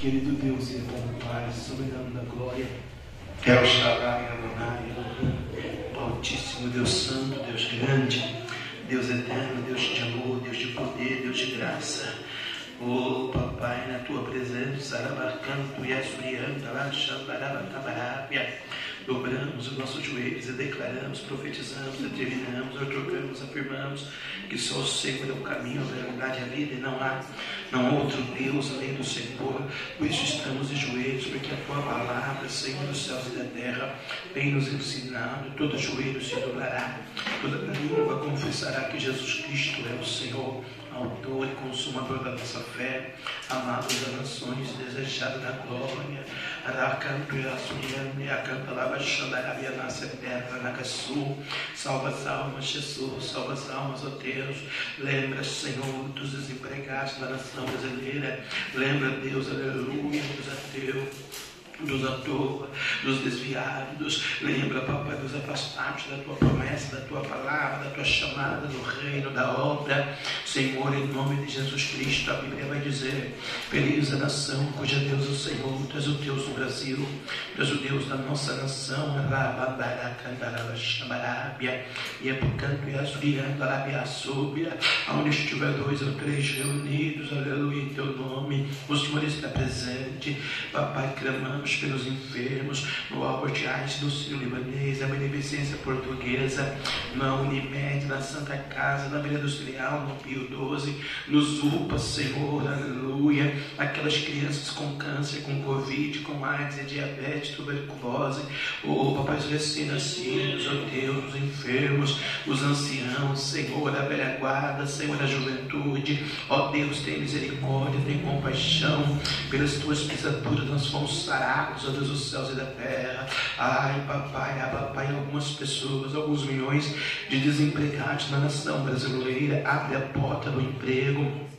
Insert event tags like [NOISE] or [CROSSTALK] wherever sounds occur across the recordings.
Querido Deus e eterno Pai, soberano da glória, El Shaddai Adonai, Altíssimo Deus Santo, Deus grande, Deus eterno, Deus de amor, Deus de poder, Deus de graça. Oh, papai, na tua presença, Arabacanto, Yasurianta, Laxambarabatabarábia. Dobramos os nossos joelhos e declaramos, profetizamos, determinamos, otorgamos, afirmamos que só o Senhor é o caminho, a verdade e a vida, e não há, não há outro Deus além do Senhor. Por isso estamos de joelhos, porque a tua palavra, Senhor dos céus e da terra, tem nos ensinado. Todo joelho se dobrará, toda língua confessará que Jesus Cristo é o Senhor autor e consumador da nossa fé, amado das nações, desejado da glória. Salva as almas, Jesus, salva as almas, ó Deus. Lembra, Senhor, dos desempregados da nação brasileira. Lembra, Deus, aleluia, dos ateus dos à toa, dos desviados. Lembra, papai, dos afastados da tua promessa, da tua palavra, da tua chamada no reino, da obra. Senhor, em nome de Jesus Cristo, a Bíblia vai dizer: Feliz a nação cuja Deus é o Senhor, tu és o Deus do Brasil, tu és o Deus da nossa nação. E é por canto e asuriando, arabiaçúbia, onde estiver dois ou três reunidos, aleluia, em teu nome, o Senhor está presente. Papai, clamamos pelos enfermos, no Albert Einstein, no Ciro Libanês, na Beneficência Portuguesa, na Unimed, na Santa Casa, na Vila Industrial, no Pio 12, nos UPAs, Senhor, aleluia, aquelas crianças com câncer, com Covid, com AIDS, diabetes, tuberculose, oh, papai, os recém-nascidos, oh Deus, os enfermos, os anciãos, Senhor, a velha guarda, Senhor, a juventude, ó oh, Deus, tem misericórdia, tem compaixão, pelas tuas pisaduras nós fomos sarados, ó Deus dos céus e da terra. Ai, papai, ai, papai, algumas pessoas, alguns milhões de desempregados na nação brasileira, abre a porta do emprego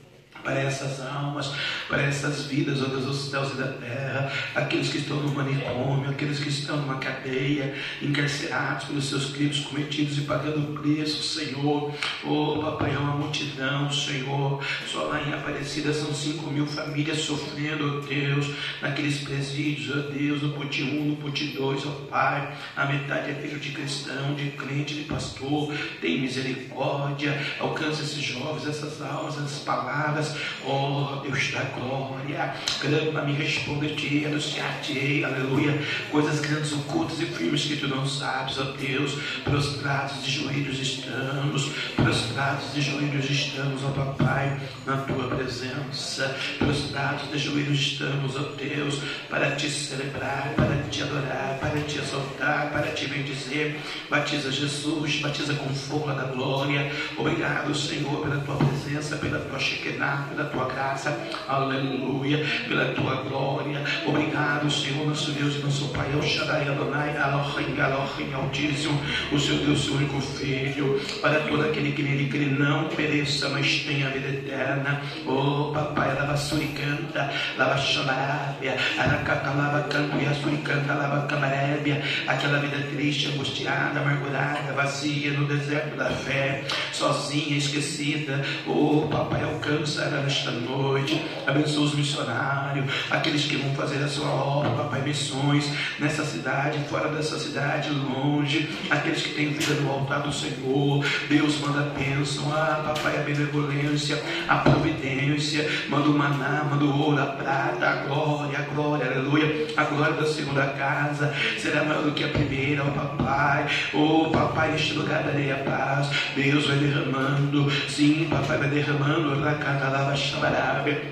para essas almas, para essas vidas, ó Deus dos céus e da terra, aqueles que estão no manicômio, aqueles que estão numa cadeia, encarcerados pelos seus crimes cometidos e pagando preço, Senhor. Oh, papai, é uma multidão, Senhor. Só lá em Aparecida são cinco mil famílias sofrendo, ó Deus, naqueles presídios, ó Deus, no Puti 1, no Puti 2, ó Pai. A metade é filho de cristão, de crente, de pastor. Tem misericórdia, alcança esses jovens, essas almas, essas palavras Oh, Deus da glória, clama-me, responde-te, anunciar-te, aleluia. Coisas grandes, ocultas e firmes que tu não sabes, ó oh Deus. Prostrados de joelhos estamos, prostrados de joelhos estamos, ó oh Papai, na tua presença. Prostrados de joelhos estamos, ó Deus, para te celebrar, para te adorar, para te exaltar, para te bendizer. Batiza Jesus, batiza com fogo da glória. Obrigado, Senhor, pela tua presença, pela tua Shekinah pela tua graça, aleluia, pela tua glória. Obrigado, Senhor, nosso Deus e nosso Pai, El Shaddai Adonai, o seu Deus, seu único Filho, para todo aquele que nele crê, não pereça, mas tenha vida eterna. Oh, papai, lava suricanta, lava xamarábia, aracata, lava canto e suricanta, lava camarébia, aquela vida triste, angustiada, amargurada, vazia no deserto da fé, sozinha, esquecida. Oh, papai, alcança nesta noite. Abençoa os missionários, aqueles que vão fazer a sua obra, papai, missões nessa cidade, fora dessa cidade, longe. Aqueles que têm vida no altar do Senhor. Deus manda a bênção, ah, papai, a benevolência, a providência. Manda o maná, manda o ouro, a prata, a glória, a glória, aleluia. A glória da segunda casa será maior do que a primeira, ó oh, papai. Oh, papai, neste lugar darei a paz. Deus vai derramando, sim, papai, vai derramando,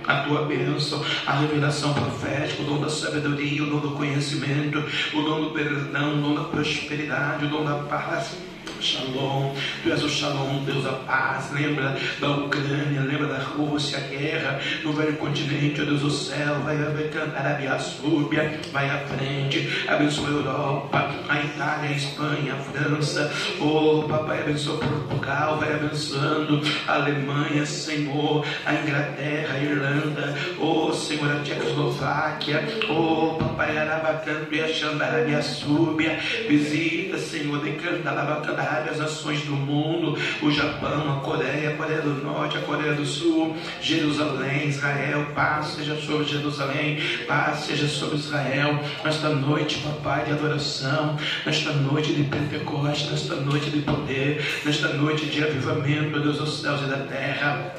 a tua bênção, a revelação profética, o dom da sabedoria, o dom do conhecimento, o dom do perdão, o dom da prosperidade, o dom da paz Shalom, tu és o Shalom, Deus da paz. Lembra da Ucrânia, lembra da Rússia, a guerra no velho continente, ó Deus do céu. Vai cantar a Biasúbia, vai à frente, abençoa a Europa, a Itália, a Espanha, a França. Oh, papai, abençoa Portugal, vai abençoando a Alemanha, Senhor, a Inglaterra, a Irlanda. Oh, Senhor, a Tchecoslováquia. Oh, papai, Arabacanto e a Xandarabia Súbia. Visita, Senhor, de Canta, Labacanda, As nações do mundo, o Japão, a Coreia, a Coreia do Norte, a Coreia do Sul, Jerusalém, Israel, paz seja sobre Jerusalém, paz seja sobre Israel. Nesta noite, papai, de adoração, nesta noite de Pentecoste, nesta noite de poder, nesta noite de avivamento, meu Deus dos céus e da terra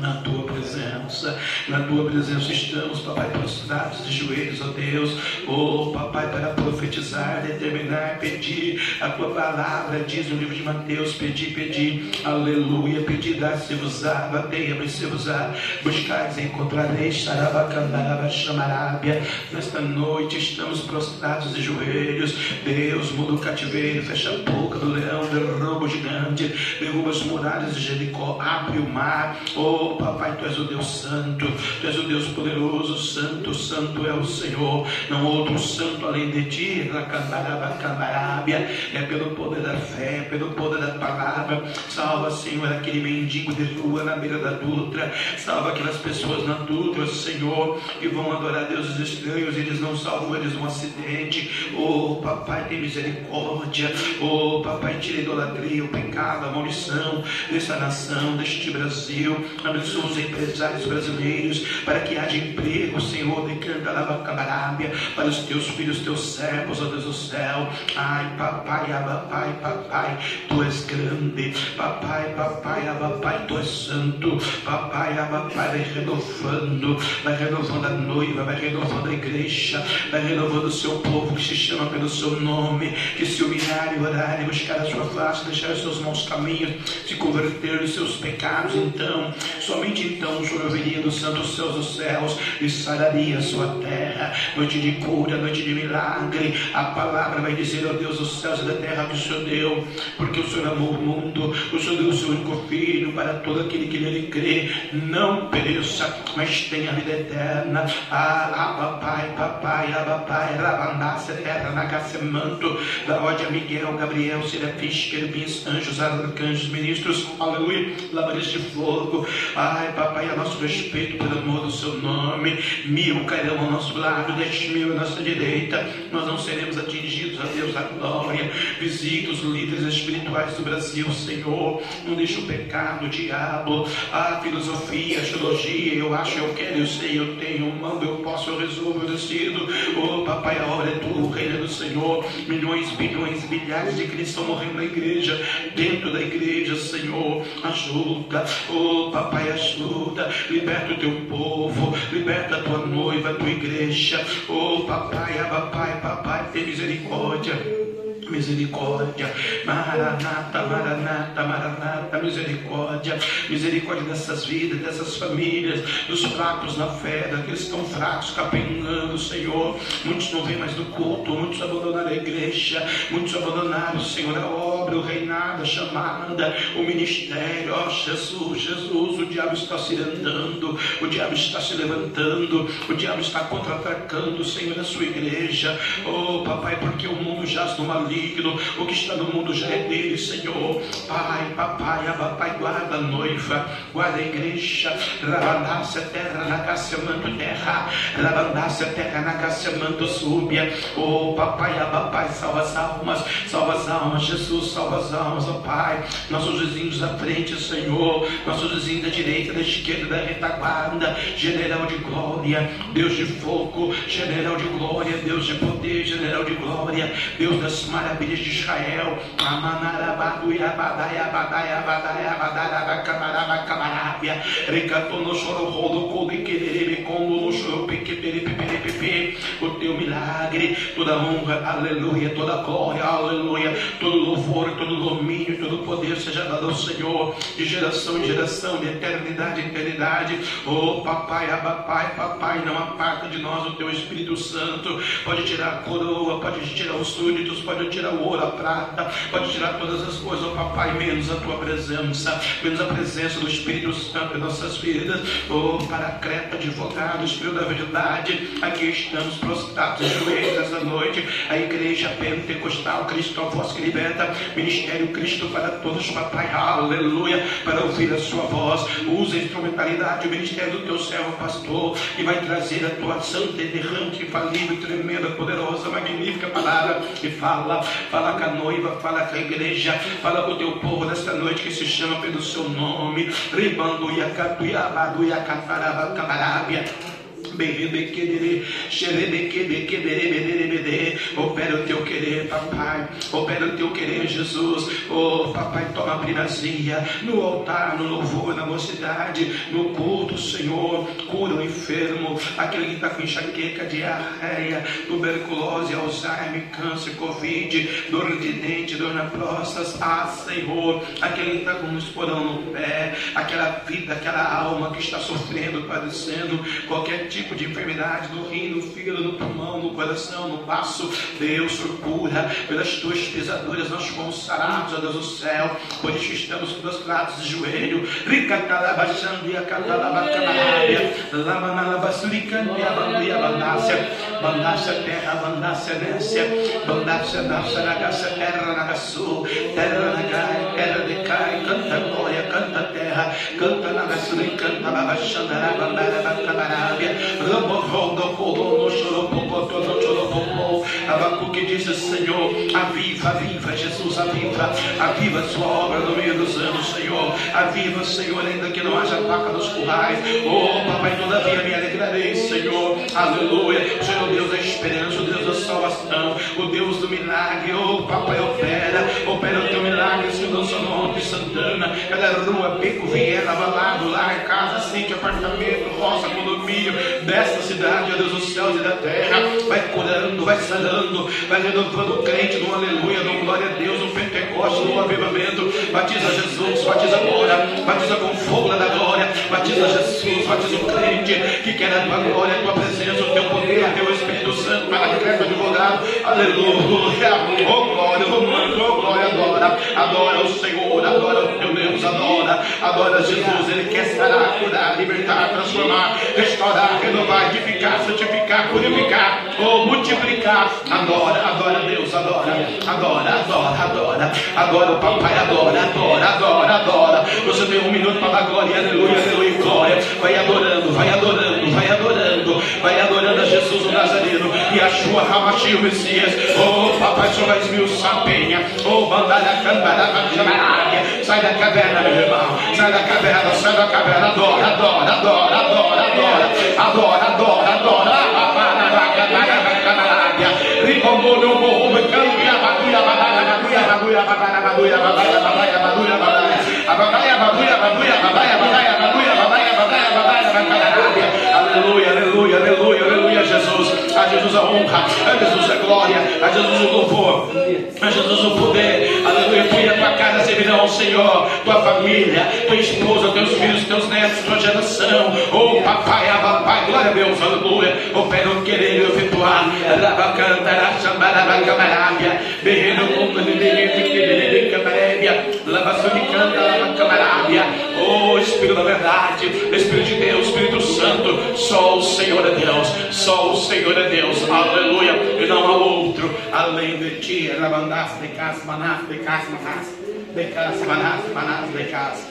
na tua presença, na tua presença estamos, papai, prostrados de joelhos, ó Deus, oh papai, para profetizar, determinar, pedir a tua palavra, diz no livro de Mateus, pedir, pedir, aleluia, pedir, dar-se-vos-á, batei, abrir-se-vos-á, buscais, encontrareis, xarabacandaraba, chamarábia, nesta noite estamos prostrados de joelhos, Deus, muda o cativeiro, fecha a boca do leão, derruba o gigante, derruba as muralhas de Jericó, abre o mar, oh papai, tu és o Deus santo, tu és o Deus poderoso, santo, santo é o Senhor, não outro santo além de ti, é pelo poder da fé, pelo poder da palavra. Salva, Senhor, aquele mendigo de rua na beira da Dutra, salva aquelas pessoas na Dutra, Senhor, que vão adorar deuses estranhos, eles não salvam eles num acidente. Oh, papai, tem misericórdia, oh, papai, tira a idolatria, o pecado, a maldição dessa nação, deste Brasil abençoa os empresários brasileiros, para que haja emprego, Senhor, decanta lava cabarábia, para os teus filhos, teus servos, ó Deus do céu. Ai, papai, papai, papai, tu és grande, papai, papai, papai, tu és santo, papai, papai, vai renovando, vai renovando a noiva, vai renovando a igreja, vai renovando o seu povo que se chama pelo seu nome, que se humilhar e orar e buscar a sua face, deixar os seus maus caminhos, se converter dos seus pecados, então Somente então o Senhor viria dos santos céus dos céus e sararia a sua terra. Noite de cura, noite de milagre. A palavra vai dizer, ó Deus dos céus e da terra, que o Senhor deu, porque o Senhor amou o mundo. O Senhor deu o seu único filho para todo aquele que nele crê. Não pereça, mas tenha vida eterna. Ah, ah papai, papai, ah, papai, rabandácia, terra, manto. Da ódia Miguel, Gabriel, serafins, querubins, anjos, arcanjos, ministros. Aleluia. Labares de fogo. Ai, papai, a nosso respeito, pelo amor do seu nome, mil cairão ao nosso lado, dez mil à nossa direita, nós não seremos atingidos, a Deus da glória. Visita os líderes espirituais do Brasil, Senhor. Não deixa o pecado, o diabo, a filosofia, a teologia. Eu acho, eu quero, eu sei, eu tenho, eu mando, eu posso, eu resolvo, eu decido. Oh, papai, a hora é tua, o reino é do Senhor. Milhões, bilhões, bilhares de Cristo estão morrendo na igreja, dentro da igreja, Senhor. Ajuda, oh, Papai, ajuda, liberta o teu povo, liberta a tua noiva, a tua igreja. Oh, papai, papai, papai, tem misericórdia. Lord Misericórdia, Maranata, Maranata, Maranata, misericórdia, misericórdia dessas vidas, dessas famílias, dos fracos na fé, daqueles que estão fracos, capengando, Senhor. Muitos não vêm mais do culto, muitos abandonaram a igreja, muitos abandonaram, Senhor, a obra, o reinado, a chamada, o ministério. Ó oh, Jesus, Jesus, o diabo está se andando, o diabo está se levantando, o diabo está contra-atacando, Senhor, a sua igreja. Oh, papai, porque o mundo jaz no maligno maligno, o que está no mundo já é dele, Senhor. Pai, papai, papai, guarda a noiva, guarda a igreja, rabandácia terra, na casa manto terra, rabandácia terra, na casa manto súbia. Oh, papai, papai, salva as almas, salva as almas, Jesus, salva as almas, oh Pai. Nossos vizinhos da frente, Senhor, nossos vizinhos da direita, da esquerda, da retaguarda, general de glória, Deus de fogo, general de glória, Deus de poder, general de glória, Deus das maravilhas maravilhas de Israel. O teu milagre, toda honra, aleluia, toda glória, aleluia, todo louvor, todo domínio, todo poder seja dado ao Senhor, de geração em geração, de eternidade em eternidade. Oh, papai, abapai, papai, não aparta de nós o teu Espírito Santo. Pode tirar a coroa, pode tirar os súditos, pode tirar o ouro, a prata, pode tirar todas as coisas, oh papai, menos a tua presença, menos a presença do Espírito Santo em nossas vidas, oh paracreta, advogado, Espírito da verdade, aqui estamos prostrados joelhos essa noite. A igreja pentecostal, Cristo, a voz que liberta, Ministério Cristo para todos, papai, aleluia, para ouvir a sua voz. Usa a instrumentalidade, o ministério do teu servo, pastor, que vai trazer a tua santa, errante, infalível, tremenda, poderosa, magnífica palavra. E fala, fala com a noiva, fala com a igreja, fala com o teu povo nesta noite que se chama pelo seu nome. Ribando, Yacatuiabadu, Yacataraba, Camarábia. Opera o teu querer, papai. Opera o teu querer, Jesus. Oh, papai, toma a primazia no altar, no louvor, na mocidade, no culto, Senhor. Cura o enfermo, aquele que está com enxaqueca, diarreia, tuberculose, Alzheimer, câncer, Covid, dor de dente, dor na próstata. Ah, Senhor, aquele que está com um esporão no pé, aquela vida, aquela alma que está sofrendo, padecendo qualquer tipo tipo de enfermidade no rim, no fígado, no pulmão, no coração, no baço. Deus, cura, pelas tuas pisaduras nós fomos sarados, ó Deus do céu. Por isso estamos prostrados de joelho. Ricatalabachando e acatalabacanabia. Lamanalabassuricando e abanduia bandácia. Bandácia terra, bandácia nência. Bandácia nasce na terra nagaçu. Terra nagai, canta terra. Canta nagaçu, canta babachandara, bandara, bacabarábia. Abacuque disse, Senhor, aviva, aviva, Jesus, aviva, aviva a sua obra no meio dos anos, Senhor, aviva, Senhor, ainda que não haja vaca nos currais, oh, papai, todavia me alegrarei, Senhor, aleluia, Senhor, Deus da esperança, o Deus da salvação, o Deus do milagre, oh, papai, opera, opera o teu milagre, Senhor, do Sononte, Santana, cada rua, beco, viela, balado, lar, casa, sítio, apartamento, roça, condomínio, desta cidade, ó Deus dos céus e da terra, vai curando, vai sanando, vai renovando o crente no aleluia, no glória a Deus, no Pentecoste, no avivamento. Batiza Jesus, batiza agora, batiza com fogo da glória, batiza Jesus, batiza o crente que quer a tua glória, a tua presença, o teu poder, o teu Espírito Santo, para que o advogado, aleluia, oh glória, glória, adora, adora o Senhor, adora o teu Deus, adora, adora Jesus, Ele quer sarar, curar, libertar, transformar, restaurar, renovar, edificar, santificar, purificar, ou multiplicar. Adora, adora Deus, adora, adora, adora, adora, adora o papai, adora, adora, adora, adora. Você tem um minuto para dar glória, aleluia, aleluia, glória. Vai adorando, vai adorando, vai adorando, vai adorando a Jesus o Nazareno e a sua Ramachi o Messias. Oh, papai, só vai esmiuçar penha. Oh, bandalha, cambara, chamaralha. Sai da caverna, meu irmão. Sai da caverna, sai da caverna. Adora, adora, adora, adora, adora adora, adora, adora. Ribombo no morro, cambia, baguia, baguia, baguia, baguia, baguia, baguia, baguia, baguia, baguia, baguia, baguia, baguia, baguia, baguia, baguia, baguia, Aleluia, aleluia, aleluia, aleluia, Jesus. A Jesus a honra, a Jesus a glória, a Jesus o louvor, a Jesus o poder. Aleluia, tu e a tua casa servirão ao Senhor, tua família, tua esposa, teus filhos, teus netos, tua geração. Oh, papai, papai, glória a Deus, aleluia. Opera o querer e efetuar. Lava cantará, chamará, camarábia. Berreiro, como de berreiro, camarábia. Lava sunicanta, lava camarábia. Oh, Espírito da verdade, Espírito de Santo. Só o Senhor é Deus, só o Senhor é Deus, aleluia, e não há outro além de ti. Rabandas de casa, manás de casa, manás de casa, manás, manás de casa.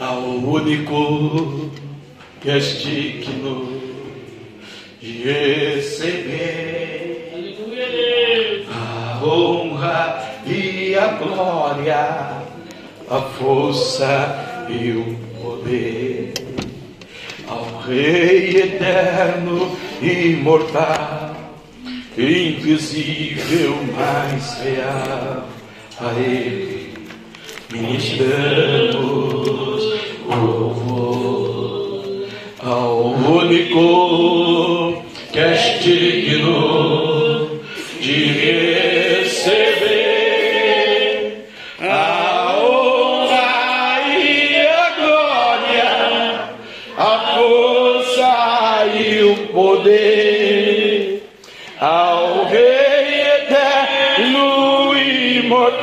Ao único que és digno de receber a honra e a glória, a força e o poder ao Rei eterno, imortal, invisível, mas real, a Ele ministramos louvor ao único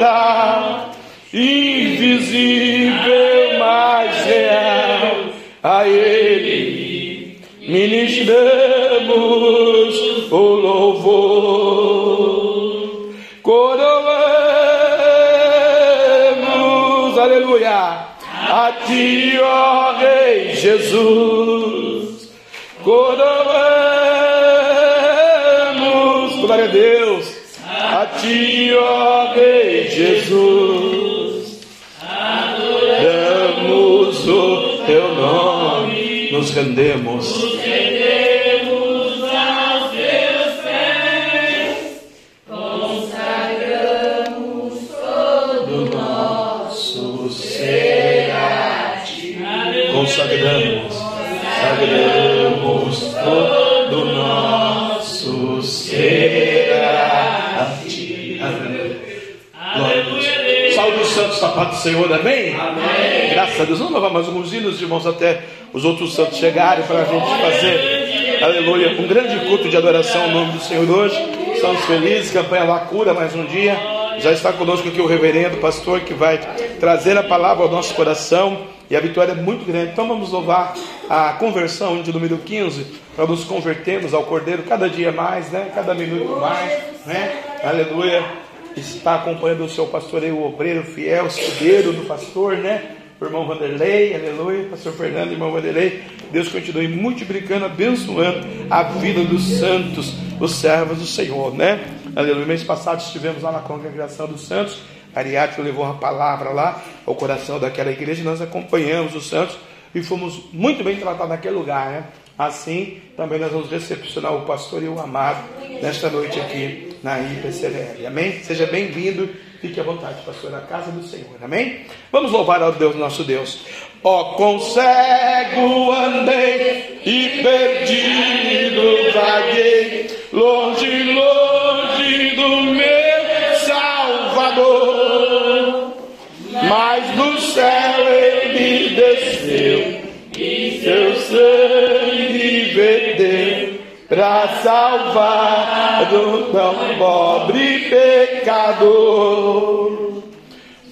imortal, invisível, mas real, a Ele ministramos o louvor, coroamos, aleluia, a ti, ó Rei Jesus, coroamos, glória a Deus, ti, ó Rei Jesus, adoramos o teu nome, nos rendemos. Paz do Senhor, amém? amém? Graças a Deus. Vamos levar mais alguns hinos, irmãos, até os outros santos chegarem para a gente fazer, aleluia, um grande culto de adoração ao nome do Senhor hoje. Estamos felizes, campanha Lacura mais um dia. Já está conosco aqui o reverendo, pastor, que vai trazer a palavra ao nosso coração e a vitória é muito grande. Então vamos louvar a conversão de número 15 para nos convertermos ao Cordeiro cada dia mais, né? Cada minuto mais, né? Aleluia. Está acompanhando o seu pastoreio, o obreiro fiel, escudeiro do pastor, né? O irmão Vanderlei, aleluia, pastor Fernando, irmão Vanderlei, Deus continue multiplicando, abençoando a vida dos santos, os servos do Senhor, né? Aleluia. Mês passado estivemos lá na congregação dos santos Ariadne levou uma palavra lá ao coração daquela igreja nós acompanhamos os santos e fomos muito bem tratados naquele lugar, né? Assim, também nós vamos recepcionar o pastor e o amado nesta noite aqui na IPCVL. Amém? Seja bem-vindo. Fique à vontade, pastor, na casa do Senhor. Amém? Vamos louvar ao Deus, nosso Deus. Ó, com cego andei e perdido vaguei, longe, longe do meu Salvador. Mas do céu ele desceu e seu sangue para salvar o tão pobre pecador.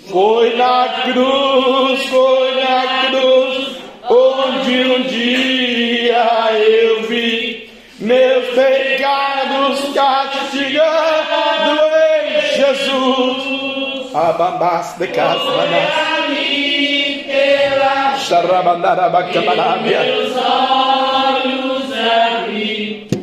Foi na cruz, foi na cruz, onde um dia eu vi meus pecados castigando em Jesus. Abambas de casa. Meus olhos Hallelujah.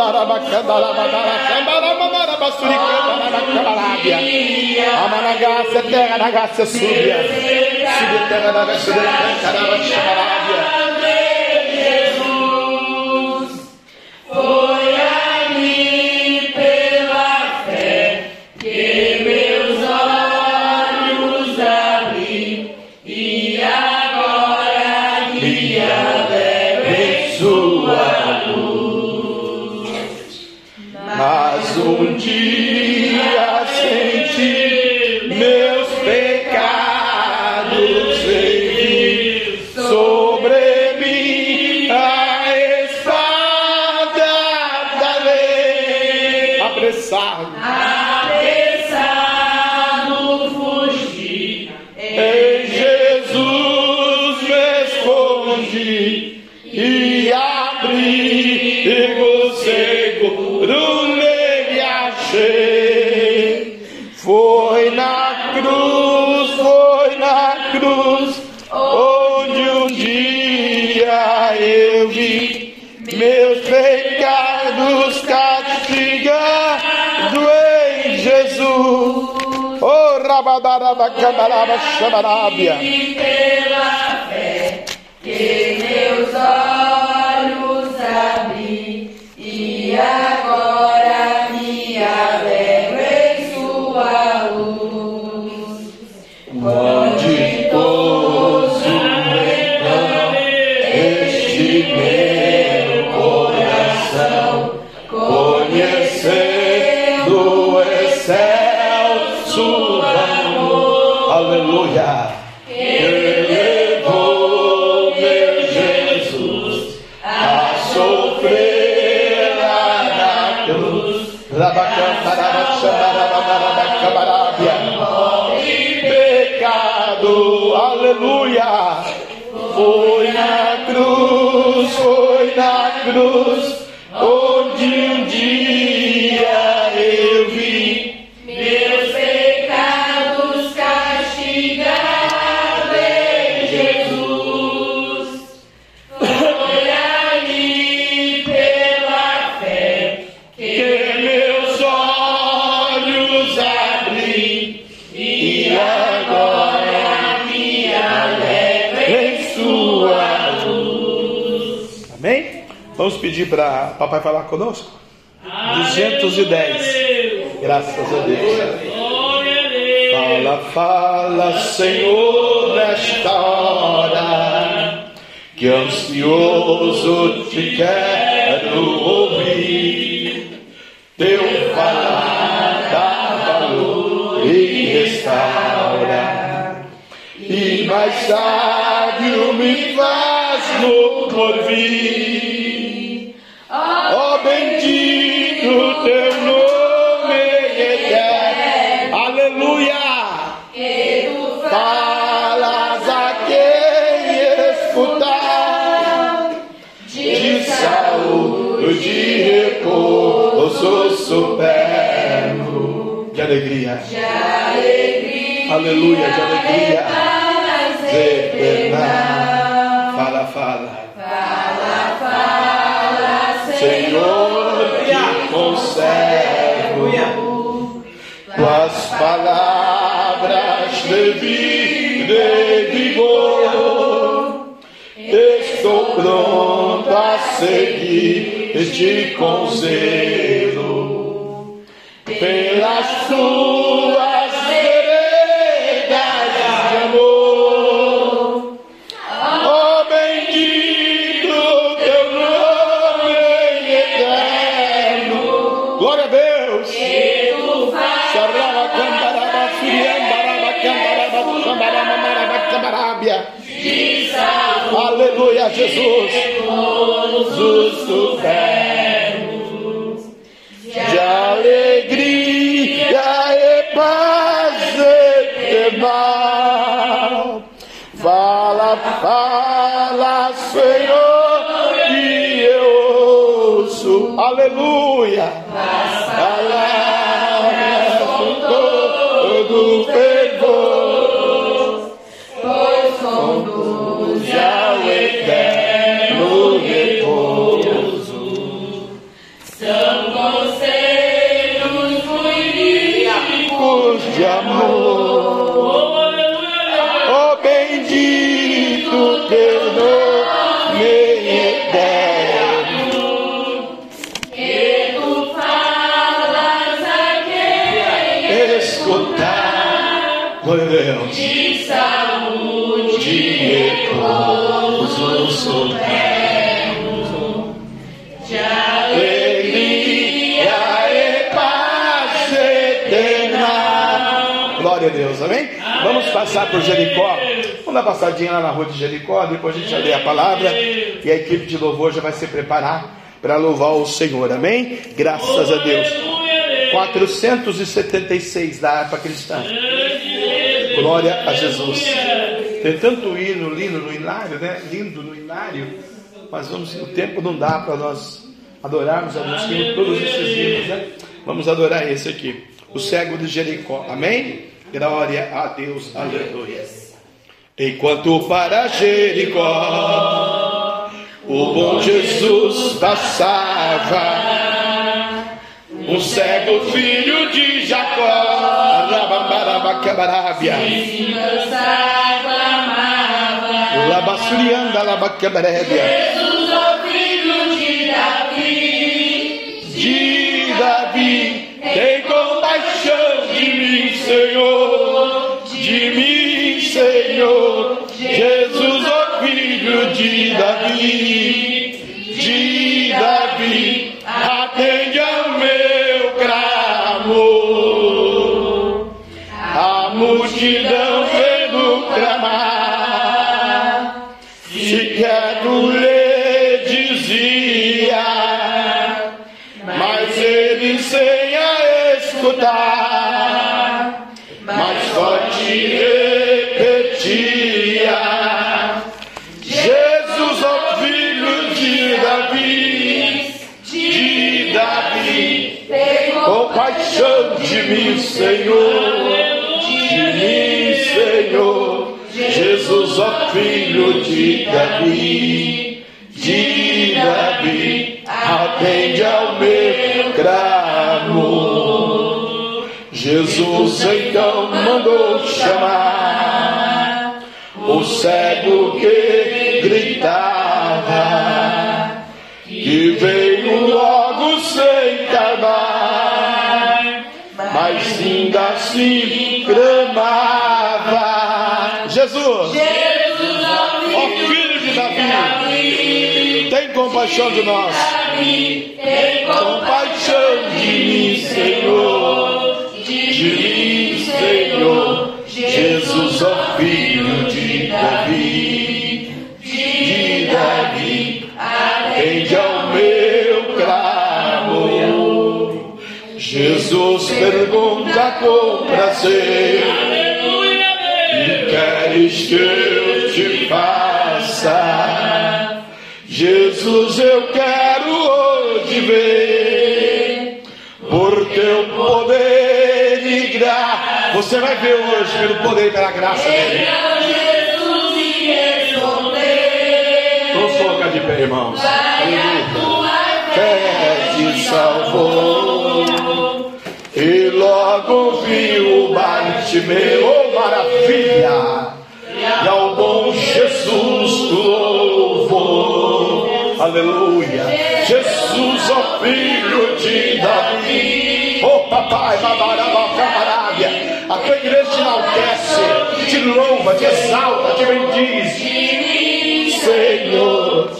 Bandara, bandara, bacandara, bandara, cambara, bandara, basturicana, na cabalábia. Amanagaça, terra, nagaça, súbia. Súbia, terra, nagaça, caramba, chabalábia. Jesus Shabbat Abia. Conosco? 210. Graças a Deus. Fala, fala, Senhor, nesta hora, que ansioso te quero ouvir. Teu falar dá valor e restaura, e mais sábio me faz no porvir. Bendito teu nome eterno, aleluia. Falas a quem escutar. De saúde, de repouso superno, de alegria, aleluia, de alegria conservo tuas palavras de vida e vigor. Estou pronto a seguir-te com zelo Aleluia. A gente vai ler a palavra e a equipe de louvor já vai se preparar para louvar o Senhor, amém? Graças a Deus. 476 da harpa cristã. Glória a Jesus. Tem tanto hino lindo no hilário, né? Lindo no hilário. Mas vamos, o tempo não dá para nós adorarmos a todos esses hinos, né? Vamos adorar esse aqui. O cego de Jericó. Amém? Glória a Deus. Aleluia. Enquanto para Jericó o bom Jesus passava, um cego filho de Jacó, Rabambarabacabarábia, vingança clamava. Labassurianda, Labacabarábia, Jesus, ó filho de Davi, de Davi, tem compaixão de mim, Senhor, de Senhor, de mim, Senhor. Jesus, ó filho de Davi, de Davi, atende ao meu clamor. Jesus então mandou chamar ainda assim clamava. Jesus, Jesus, ó filho de Davi, tem compaixão de nós. Tem Compaixão de mim, Senhor, de mim, Senhor, Jesus, ó filho de Davi, de Davi, atende ao meu clamor. Jesus pergunta com prazer, que queres que eu te faça? Jesus, eu quero hoje ver por teu poder e graça. Você vai ver hoje pelo poder e pela graça dele. E. Vamos colocar de pé, irmãos. Aleluia. Fé te salvou. Bartimeu, oh maravilha! E ao bom Jesus louvou. Aleluia. Jesus, ó filho de Davi. Oh papai, babarabá, camarábia. A tua igreja te enaltece, te louva, te exalta, te bendiz. Senhor,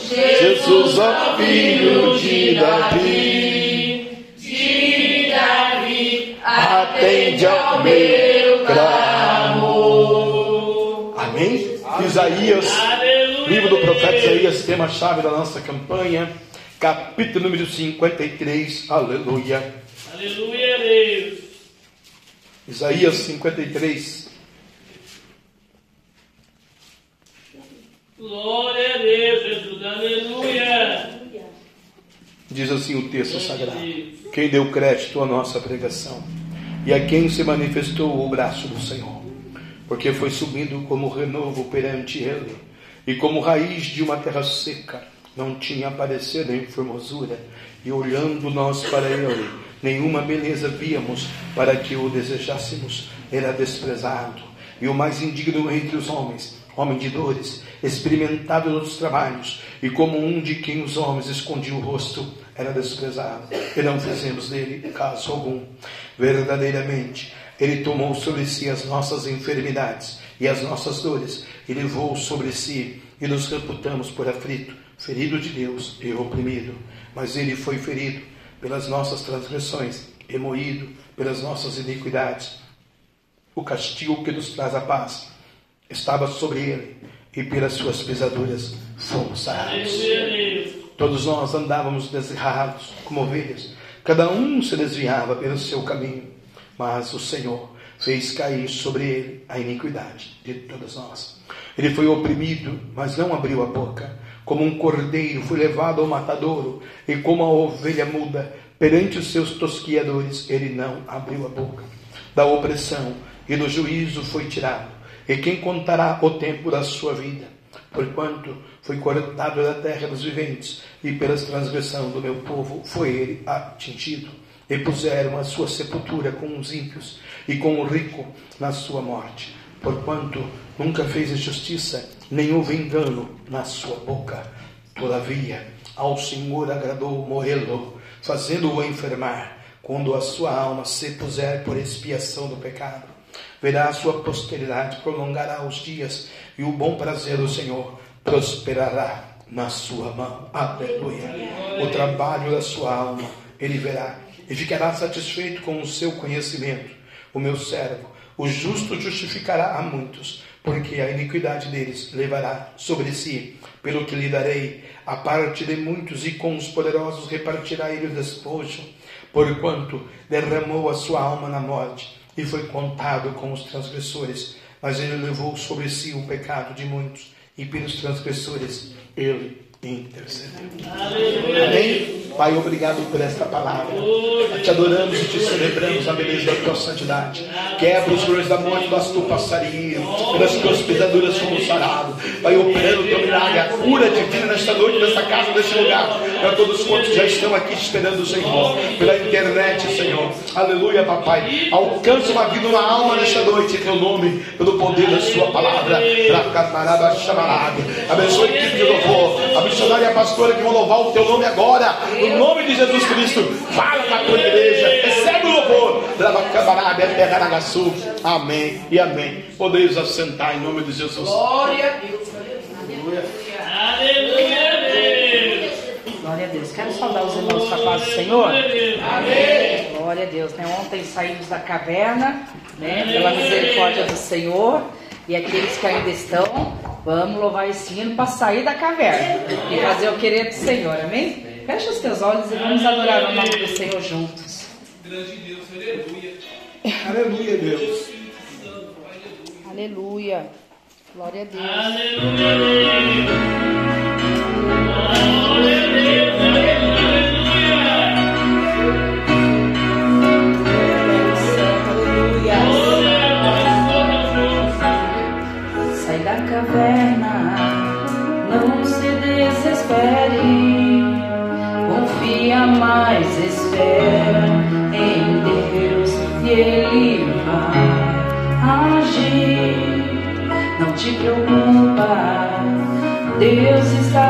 Jesus, ó filho de Davi, Isaías, livro do profeta Isaías, tema-chave da nossa campanha, capítulo número 53, aleluia. Aleluia, Deus. Isaías 53, Glória a Deus, Jesus. Aleluia. diz assim o texto sagrado. Quem deu crédito à nossa pregação e a quem se manifestou o braço do Senhor, porque foi subindo como renovo perante ele, e como raiz de uma terra seca, não tinha aparecido em formosura, e olhando nós para ele, nenhuma beleza víamos para que o desejássemos, era desprezado, e o mais indigno entre os homens, homem de dores, experimentado nos trabalhos, e como um de quem os homens escondiam o rosto, era desprezado, e não fizemos dele caso algum. Verdadeiramente, ele tomou sobre si as nossas enfermidades e as nossas dores, e levou sobre si, e nos reputamos por aflito, ferido de Deus e oprimido. Mas ele foi ferido pelas nossas transgressões, e moído pelas nossas iniquidades. O castigo que nos traz a paz estava sobre ele, e pelas suas pisaduras fomos sarados. Todos nós andávamos desgarrados como ovelhas, cada um se desviava pelo seu caminho, mas o Senhor fez cair sobre ele a iniquidade de todos nós. Ele foi oprimido, mas não abriu a boca. Como um cordeiro foi levado ao matadouro, e como a ovelha muda perante os seus tosquiadores, ele não abriu a boca. Da opressão e do juízo foi tirado. E quem contará o tempo da sua vida? Porquanto foi cortado da terra dos viventes, e pela transgressão do meu povo foi ele atingido. E puseram a sua sepultura com os ímpios, e com o rico na sua morte. Porquanto nunca fez justiça, nem houve engano na sua boca. Todavia, ao Senhor agradou morrê-lo, fazendo-o enfermar, quando a sua alma se puser por expiação do pecado. Verá a sua posteridade, prolongará os dias, e o bom prazer do Senhor prosperará na sua mão. Aleluia. O trabalho da sua alma ele verá, e ficará satisfeito com o seu conhecimento. O meu servo, o justo justificará a muitos, porque a iniquidade deles levará sobre si, pelo que lhe darei a parte de muitos, e com os poderosos repartirá ele o despojo, porquanto derramou a sua alma na morte, e foi contado com os transgressores, mas ele levou sobre si o pecado de muitos, e pelos transgressores ele intercedeu. Amém? Pai, obrigado por esta palavra. Te adoramos e te celebramos a beleza da tua santidade. Quebra os flores da morte das tu passarias. Pelas tuas pisaduras fomos sarados. Pai, operando o teu milagre, a cura divina nesta noite, nesta casa, neste lugar. Para todos quantos já estão aqui esperando o Senhor. Pela internet, Senhor. Aleluia, papai. Alcança uma vida, uma alma nesta noite, em teu nome, pelo poder da sua palavra. Abençoe a equipe de louvor. Missionária e a pastora que vão louvar o teu nome agora. No nome de Jesus Cristo. Fala com a tua igreja. Recebe o louvor. Amém e amém. Podeis assentar em nome de Jesus. Glória a Deus. Aleluia. Glória a Deus. Quero saudar os irmãos com a paz do Senhor. Amém. Glória a Deus. Né? Ontem saímos da caverna, né? pela misericórdia do Senhor. E aqueles que ainda estão, vamos louvar esse hino para sair da caverna e fazer o querer do Senhor. Amém? Fecha os teus olhos e vamos adorar o nome do Senhor juntos. Grande Deus, aleluia. Aleluia, Deus. Aleluia. Glória a Deus. Aleluia, Deus. Glória a Deus. Aleluia. Não se desespere. Confia mais, espera em Deus e Ele vai agir. Não te preocupa, Deus está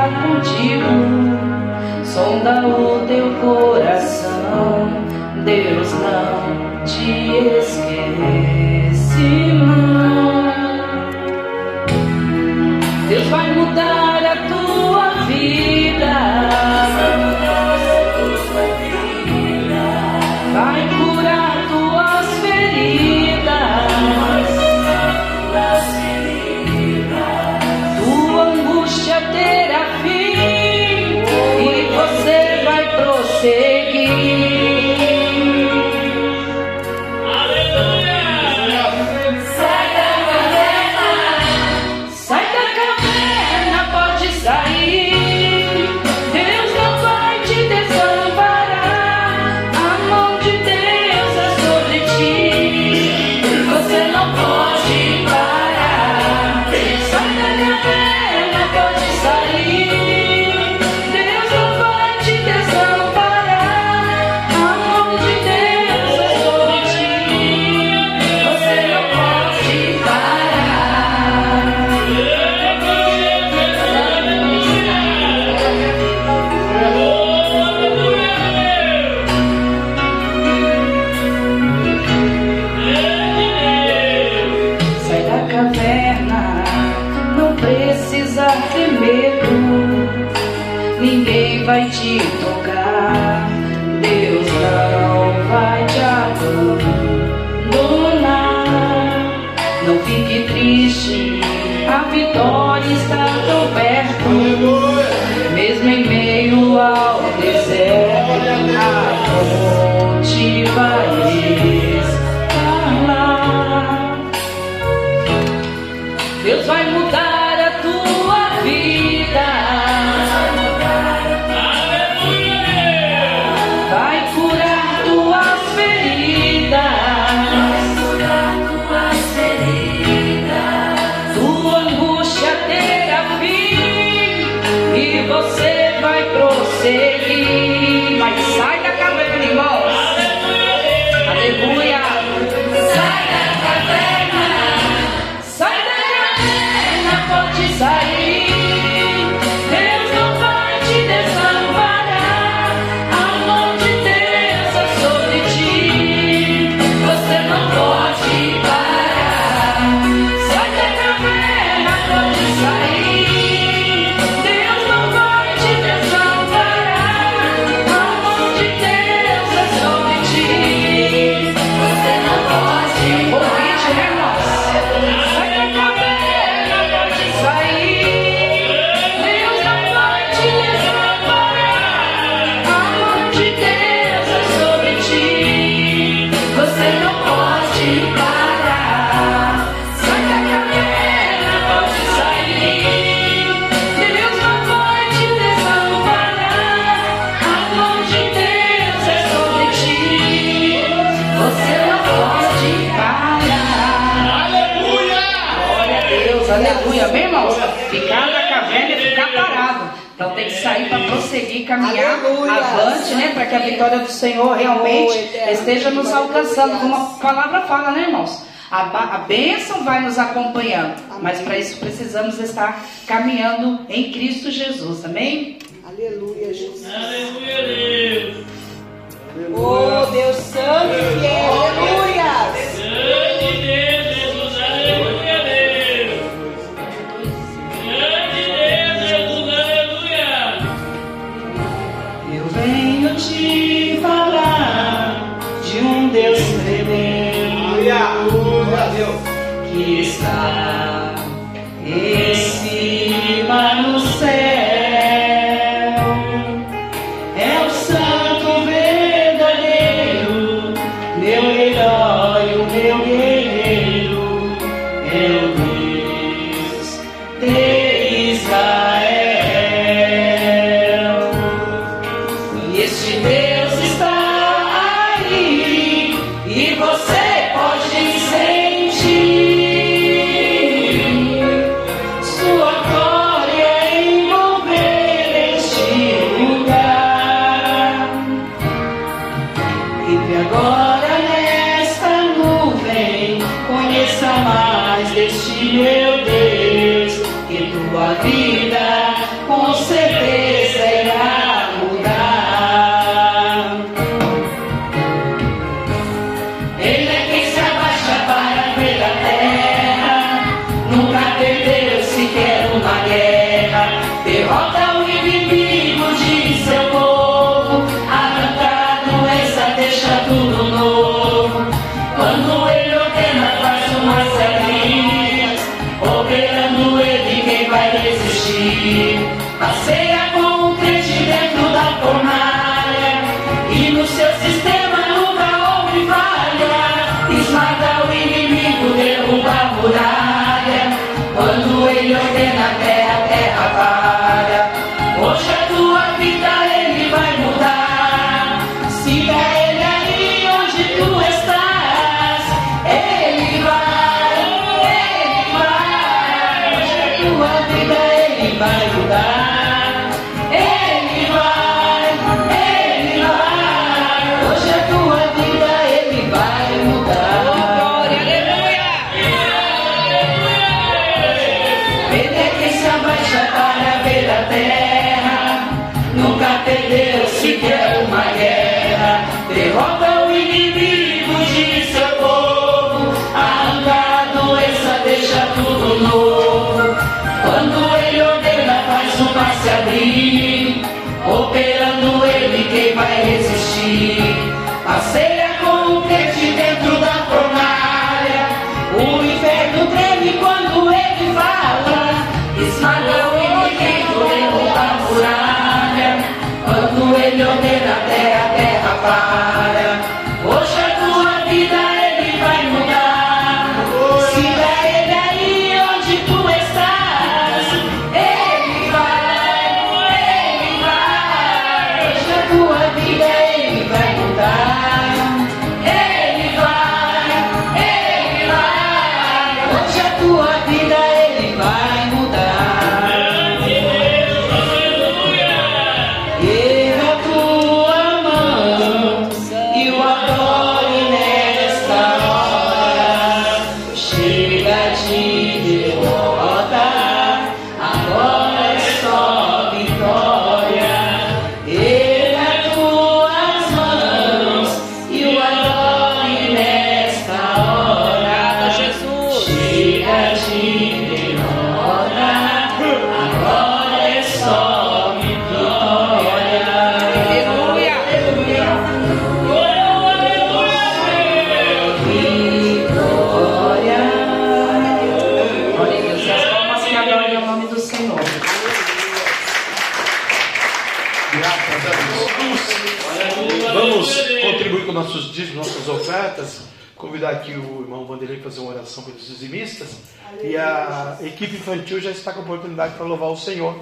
abraçando, como a palavra fala, né, irmãos? A, a bênção vai nos acompanhando, amém. mas para isso precisamos estar caminhando em Cristo Jesus, amém? Aleluia, Jesus. Aleluia, Deus. Oh, Deus Santo e fiel. Aleluia. Para dizimistas. E a equipe infantil já está com oportunidade para louvar o Senhor,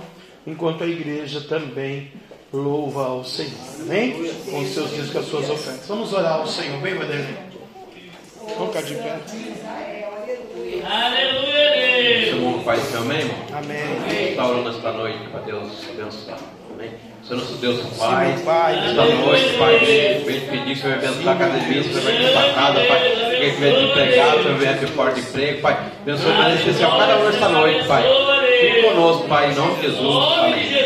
enquanto a igreja também louva ao Senhor. Amém? Com os seus dias com as suas ofertas. Vamos orar ao Senhor, vem, Madeline? Vamos ficar de pé. Aleluia! Chamou o Pai também, irmão? Amém. Está orando esta noite para Deus abençoar. Amém? nosso Deus seu Pai, esta noite, Pai, vem pedir que o Senhor venha da academia, que o Senhor venha destacada, Pai, que venha desempregado, que o Senhor venha de porta de emprego, Pai, abençoe mais especial cada um esta noite, Pai. Fique conosco, Pai, em nome de Jesus. Amém.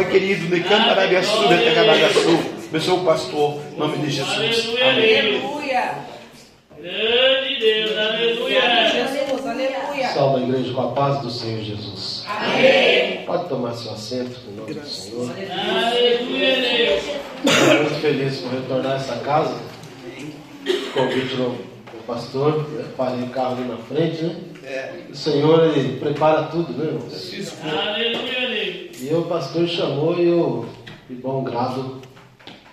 Pai querido, né?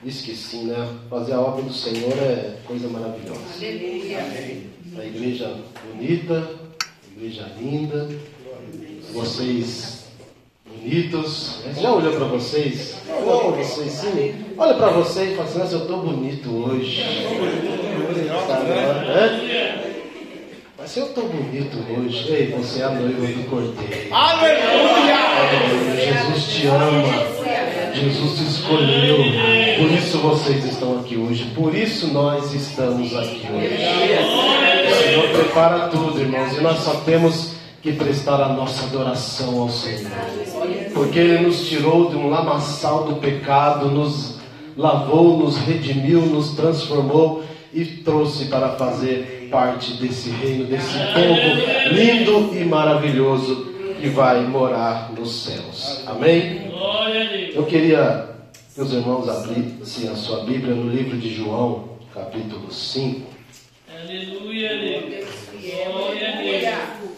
disse que sim, né? Fazer a obra do Senhor é coisa maravilhosa. Aleluia. A igreja bonita, a igreja linda, vocês bonitos. Já olhou para vocês? Olha para vocês, sim. Olha para vocês e fala assim, eu estou bonito hoje. Mas Mas eu estou bonito hoje. Ei, você é a noiva do cordeiro. Aleluia! Jesus te ama. Jesus escolheu. Por isso vocês estão aqui hoje. Por isso nós estamos aqui hoje. O Senhor prepara tudo, irmãos. E nós só temos que prestar a nossa adoração ao Senhor. Porque Ele nos tirou de um lamaçal do pecado, nos lavou, nos redimiu, nos transformou e trouxe para fazer parte desse reino, desse povo lindo e maravilhoso que vai morar nos céus. Amém? Eu queria que os irmãos abrissem a sua Bíblia no livro de João, capítulo 5. Aleluia, Deus. Glória a Deus.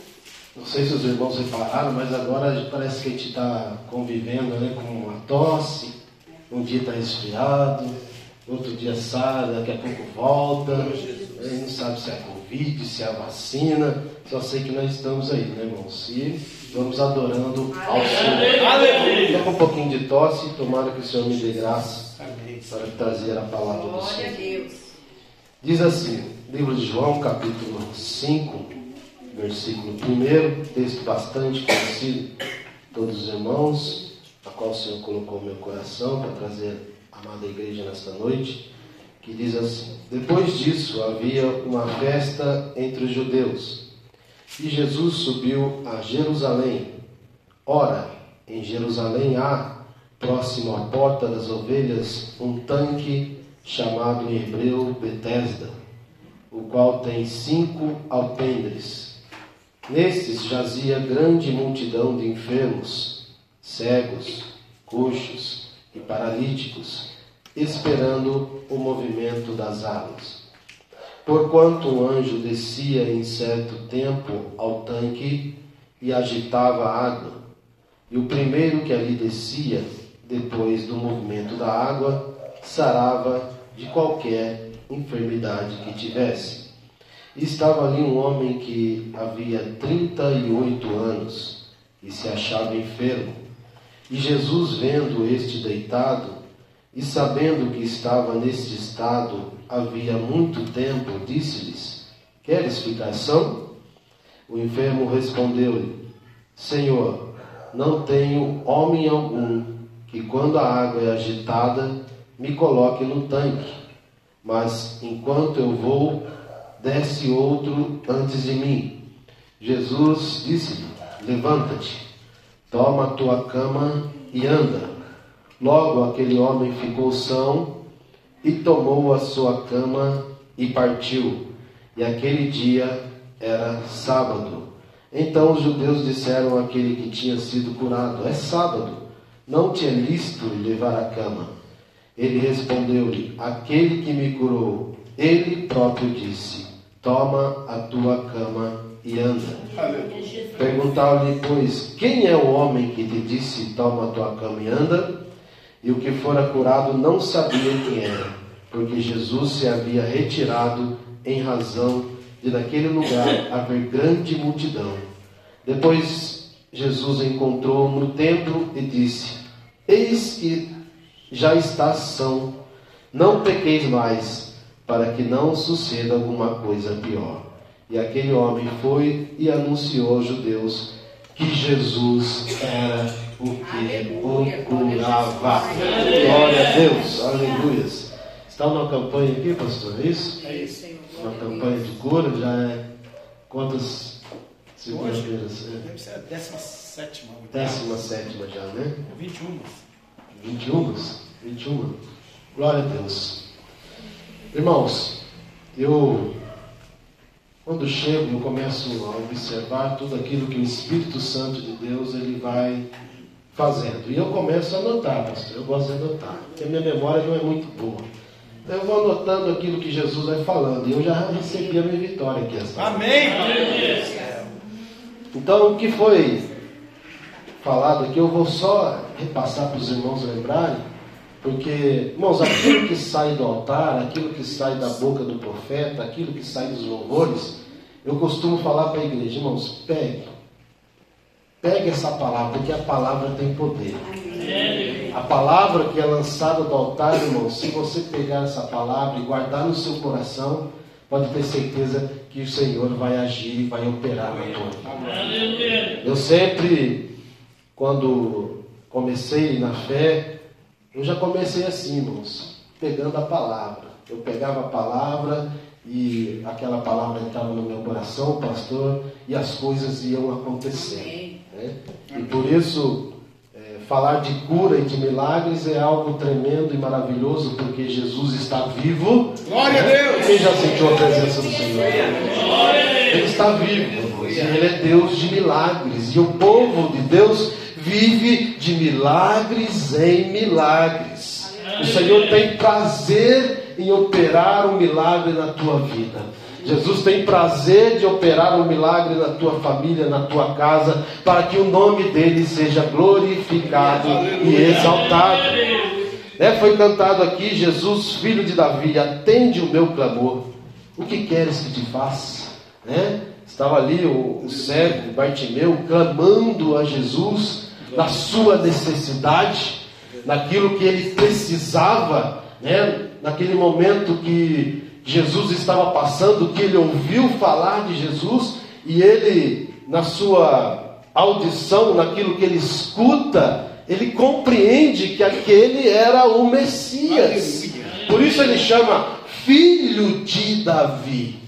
Não sei se os irmãos repararam, mas agora parece que a gente está convivendo né, com uma tosse. Um dia está resfriado, outro dia sai, daqui a pouco volta. A gente não sabe se é Covid, se é a vacina. Só sei que nós estamos aí, né, irmãos? E vamos adorando ao Senhor. Estou com um pouquinho de tosse, tomara que o Senhor me dê graça para trazer a palavra do Senhor. Diz assim, livro de João, capítulo 5, versículo 1, texto bastante conhecido por todos os irmãos, a qual o Senhor colocou no meu coração para trazer a amada igreja nesta noite, que diz assim: Depois disso havia uma festa entre os judeus, e Jesus subiu a Jerusalém. Ora, em Jerusalém há, próximo à porta das ovelhas, um tanque chamado em hebreu Betesda, o qual tem cinco alpendres. Nestes jazia grande multidão de enfermos, cegos, coxos e paralíticos, esperando o movimento das águas. Porquanto um anjo descia em certo tempo ao tanque e agitava a água, e o primeiro que ali descia, depois do movimento da água, sarava de qualquer enfermidade que tivesse. E estava ali um homem que havia 38 anos e se achava enfermo. E Jesus, vendo este deitado e sabendo que estava neste estado havia muito tempo, disse-lhes: Queres ficar são? O enfermo respondeu-lhe: Senhor, não tenho homem algum que, quando a água é agitada, me coloque no tanque, mas enquanto eu vou, desce outro antes de mim. Jesus disse-lhe: Levanta-te, toma a tua cama e anda. Logo aquele homem ficou são e tomou a sua cama e partiu. E aquele dia era sábado. Então os judeus disseram àquele que tinha sido curado: É sábado, não te é lícito levar a cama. Ele respondeu-lhe: Aquele que me curou, ele próprio disse: Toma a tua cama e anda. Perguntaram-lhe, pois, quem é o homem que te disse: Toma a tua cama e anda? E o que fora curado não sabia quem era, porque Jesus se havia retirado em razão de naquele lugar haver grande multidão. Depois Jesus encontrou no templo e disse: Eis que já está são, não pequeis mais, para que não suceda alguma coisa pior. E aquele homem foi e anunciou aos judeus que Jesus era o que o curava. Glória a Deus, aleluias. Está uma campanha aqui, pastor, é isso? É isso. Uma campanha de cura, já é quantas segundas-feiras? É. Deve ser a 17 Décima sétima já, né? 21. 21? 21. Glória a Deus. Irmãos, eu quando chego, eu começo a observar tudo aquilo que o Espírito Santo de Deus ele vai fazendo. E eu começo a anotar, pastor. Eu gosto de anotar, porque a minha memória não é muito boa. Então eu vou anotando aquilo que Jesus vai falando. E eu já recebi a minha vitória aqui. Essa Amém. então, o que foi falado aqui, eu vou só repassar para os irmãos lembrarem, porque, irmãos, aquilo que sai do altar, aquilo que sai da boca do profeta, aquilo que sai dos louvores, eu costumo falar para a igreja, irmãos, pegue. Pegue essa palavra, porque a palavra tem poder. A palavra que é lançada do altar, irmãos, se você pegar essa palavra e guardar no seu coração, pode ter certeza que o Senhor vai agir e vai operar na tua vida. Eu sempre, quando comecei na fé, Eu já comecei assim, irmãos, pegando a palavra. Eu pegava a palavra e aquela palavra entrava no meu coração, pastor, e as coisas iam acontecendo. Né? E por isso, é, falar de cura e de milagres é algo tremendo e maravilhoso, porque Jesus está vivo. Glória a Deus! Quem já sentiu a presença do Senhor? Ele está vivo, e Ele é Deus de milagres. E o povo de Deus vive de milagres em milagres. O Senhor tem prazer em operar um milagre na tua vida. Jesus tem prazer de operar um milagre na tua família, na tua casa, para que o nome dele seja glorificado e exaltado. É, foi cantado aqui: Jesus, filho de Davi, atende o meu clamor. O que queres que te faça? Né? Estava ali o, o cego, Bartimeu, clamando a Jesus na sua necessidade, naquilo que ele precisava, né? naquele momento que Jesus estava passando, que ele ouviu falar de Jesus e ele, na sua audição, naquilo que ele escuta, ele compreende que aquele era o Messias. Por isso ele chama Filho de Davi.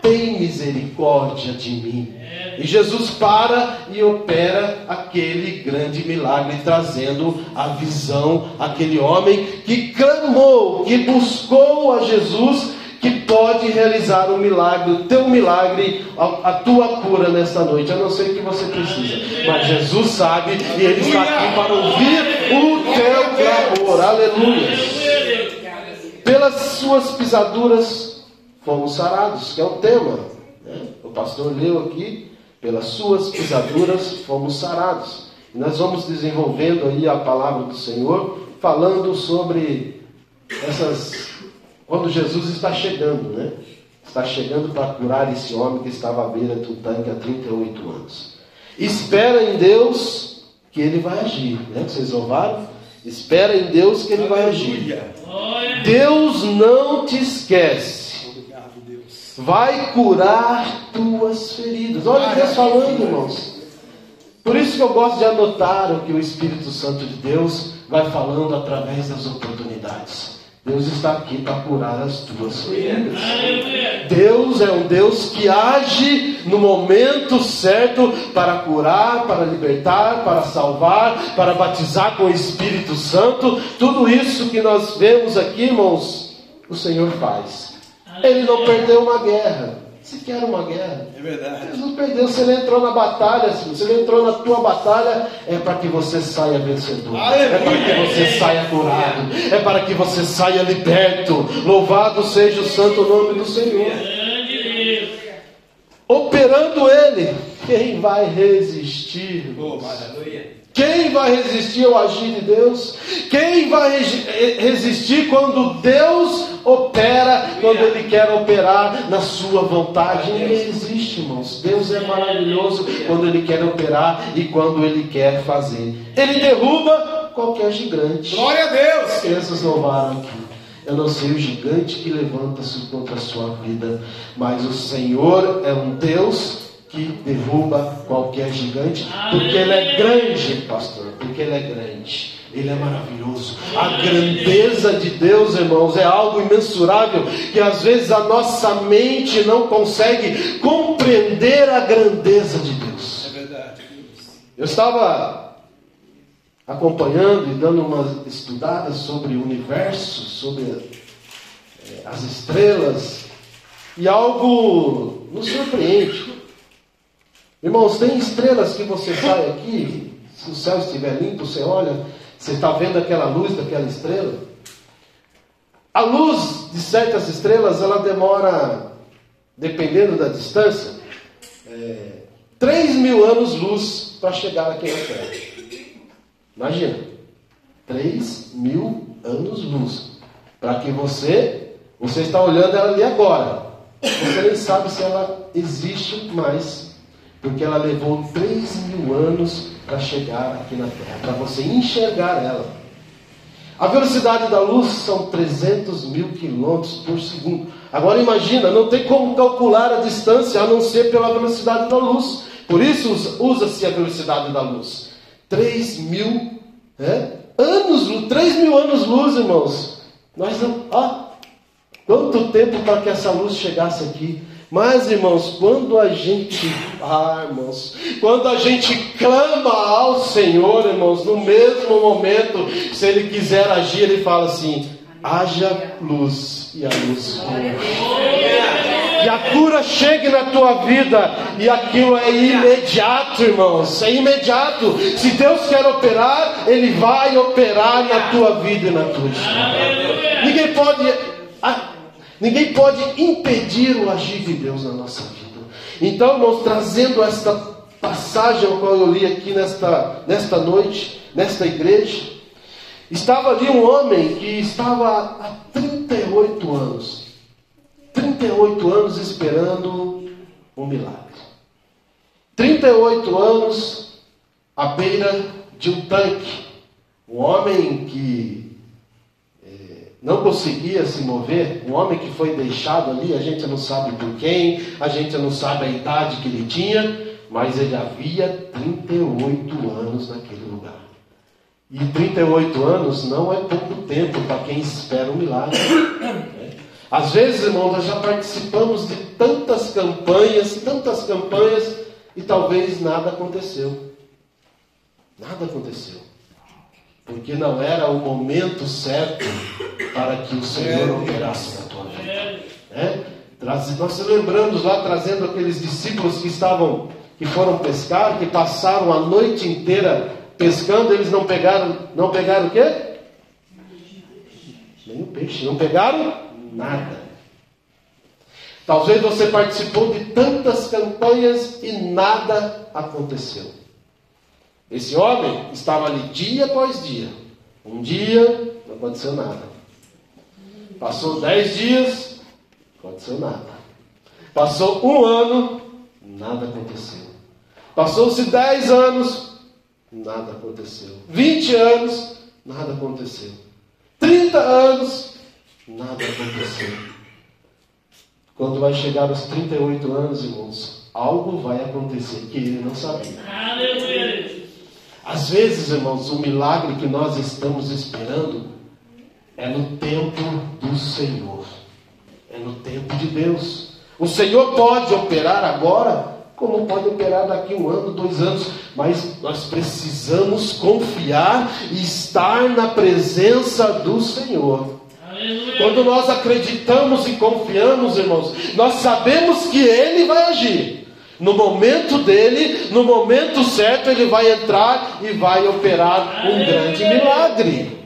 Tem misericórdia de mim. E Jesus para e opera aquele grande milagre, trazendo a visão àquele homem que clamou, que buscou a Jesus que pode realizar o milagre, o teu milagre, a, a tua cura nesta noite. Eu não sei o que você precisa, mas Jesus sabe e Ele está aqui para ouvir o teu clamor. Aleluia. Pelas suas pisaduras fomos sarados, que é o tema. né? O pastor leu aqui, pelas suas pisaduras fomos sarados. E nós vamos desenvolvendo aí a palavra do Senhor, falando sobre essas quando Jesus está chegando, né? Está chegando para curar esse homem que estava à beira do tanque há 38 anos. Espera em Deus que ele vai agir, né? Vocês ouvaram? Espera em Deus que ele vai agir. Deus não te esquece. Vai curar tuas feridas. Olha Deus falando, irmãos. Por isso que eu gosto de anotar o que o Espírito Santo de Deus vai falando através das oportunidades. Deus está aqui para curar as tuas feridas. Deus é um Deus que age no momento certo para curar, para libertar, para salvar, para batizar com o Espírito Santo. Tudo isso que nós vemos aqui, irmãos, o Senhor faz. Ele não perdeu uma guerra. Se quer uma guerra, É verdade. Deus não perdeu. Se ele entrou na batalha, se ele entrou na tua batalha, é para que você saia vencedor. É para que você saia curado. É para que você saia liberto. Louvado seja o santo nome do Senhor. Operando ele, quem vai resistir? Oh. Quem vai resistir ao agir de Deus? Quem vai eh, resistir quando Deus opera, quando Ele quer operar na sua vontade? Ninguém existe, irmãos. Deus é maravilhoso quando Ele quer operar e quando Ele quer fazer. Ele derruba qualquer gigante. Glória a Deus. As crianças louvaram aqui. Eu não sei o gigante que levanta-se contra a sua vida, mas o Senhor é um Deus que derruba qualquer gigante, porque Ele é grande, pastor, porque Ele é grande. Ele é maravilhoso. A grandeza de Deus, irmãos, é algo imensurável que às vezes a nossa mente não consegue compreender a grandeza de Deus. É verdade. Eu estava acompanhando e dando umas estudadas sobre o universo, sobre eh, as estrelas, e algo nos surpreende. Irmãos, tem estrelas que você sai aqui, se o céu estiver limpo, você olha, você está vendo aquela luz daquela estrela. A luz de certas estrelas, ela demora, dependendo da distância, é, 3 mil anos-luz para chegar aqui na Terra. Imagina, 3 mil anos-luz. Para que você, você está olhando ela ali agora. Você nem sabe se ela existe mais. Porque ela levou 3 mil anos para chegar aqui na Terra. Para você enxergar ela. A velocidade da luz são 300 mil quilômetros por segundo. Agora imagina, não tem como calcular a distância a não ser pela velocidade da luz. Por isso usa- usa-se a velocidade da luz. 3 mil né, anos, luz, 3 mil anos luz, irmãos. Nós não. Ó, quanto tempo para que essa luz chegasse aqui. Mas, irmãos, quando a gente. Ah, irmãos. Quando a gente clama ao Senhor, irmãos, no mesmo momento, se Ele quiser agir, Ele fala assim: haja luz. E a luz. E a cura chegue na tua vida e aquilo é imediato, irmãos. É imediato. Se Deus quer operar, Ele vai operar na tua vida e na tua história. Ninguém pode, ninguém pode impedir o agir de Deus na nossa vida. Então, irmãos, trazendo esta passagem ao qual eu li aqui nesta, nesta noite, nesta igreja, estava ali um homem que estava há 38 anos 38 anos esperando um milagre. 38 anos à beira de um tanque. Um homem que não conseguia se mover, um homem que foi deixado ali, a gente não sabe por quem, a gente não sabe a idade que ele tinha, mas ele havia 38 anos naquele lugar. E 38 anos não é pouco tempo para quem espera um milagre. Às vezes, irmãos, nós já participamos de tantas campanhas, tantas campanhas, e talvez nada aconteceu. Nada aconteceu. Porque não era o momento certo para que o Senhor operasse na tua vida. É? Nós lembramos lá, trazendo aqueles discípulos que estavam, que foram pescar, que passaram a noite inteira pescando, eles não pegaram, não pegaram o quê? O peixe, não pegaram nada. Talvez você participou de tantas campanhas e nada aconteceu. Esse homem estava ali dia após dia. Um dia não aconteceu nada. Passou dez dias, não aconteceu nada. Passou um ano, nada aconteceu. Passou-se dez anos, nada aconteceu. Vinte anos, nada aconteceu. Trinta anos, nada aconteceu. Quando vai chegar aos 38 anos, irmãos, algo vai acontecer que ele não sabia. Aleluia. Às vezes, irmãos, o milagre que nós estamos esperando é no tempo do Senhor. É no tempo de Deus. O Senhor pode operar agora, como pode operar daqui um ano, dois anos, mas nós precisamos confiar e estar na presença do Senhor. Quando nós acreditamos e confiamos, irmãos, nós sabemos que Ele vai agir. No momento dele, no momento certo, Ele vai entrar e vai operar um grande milagre.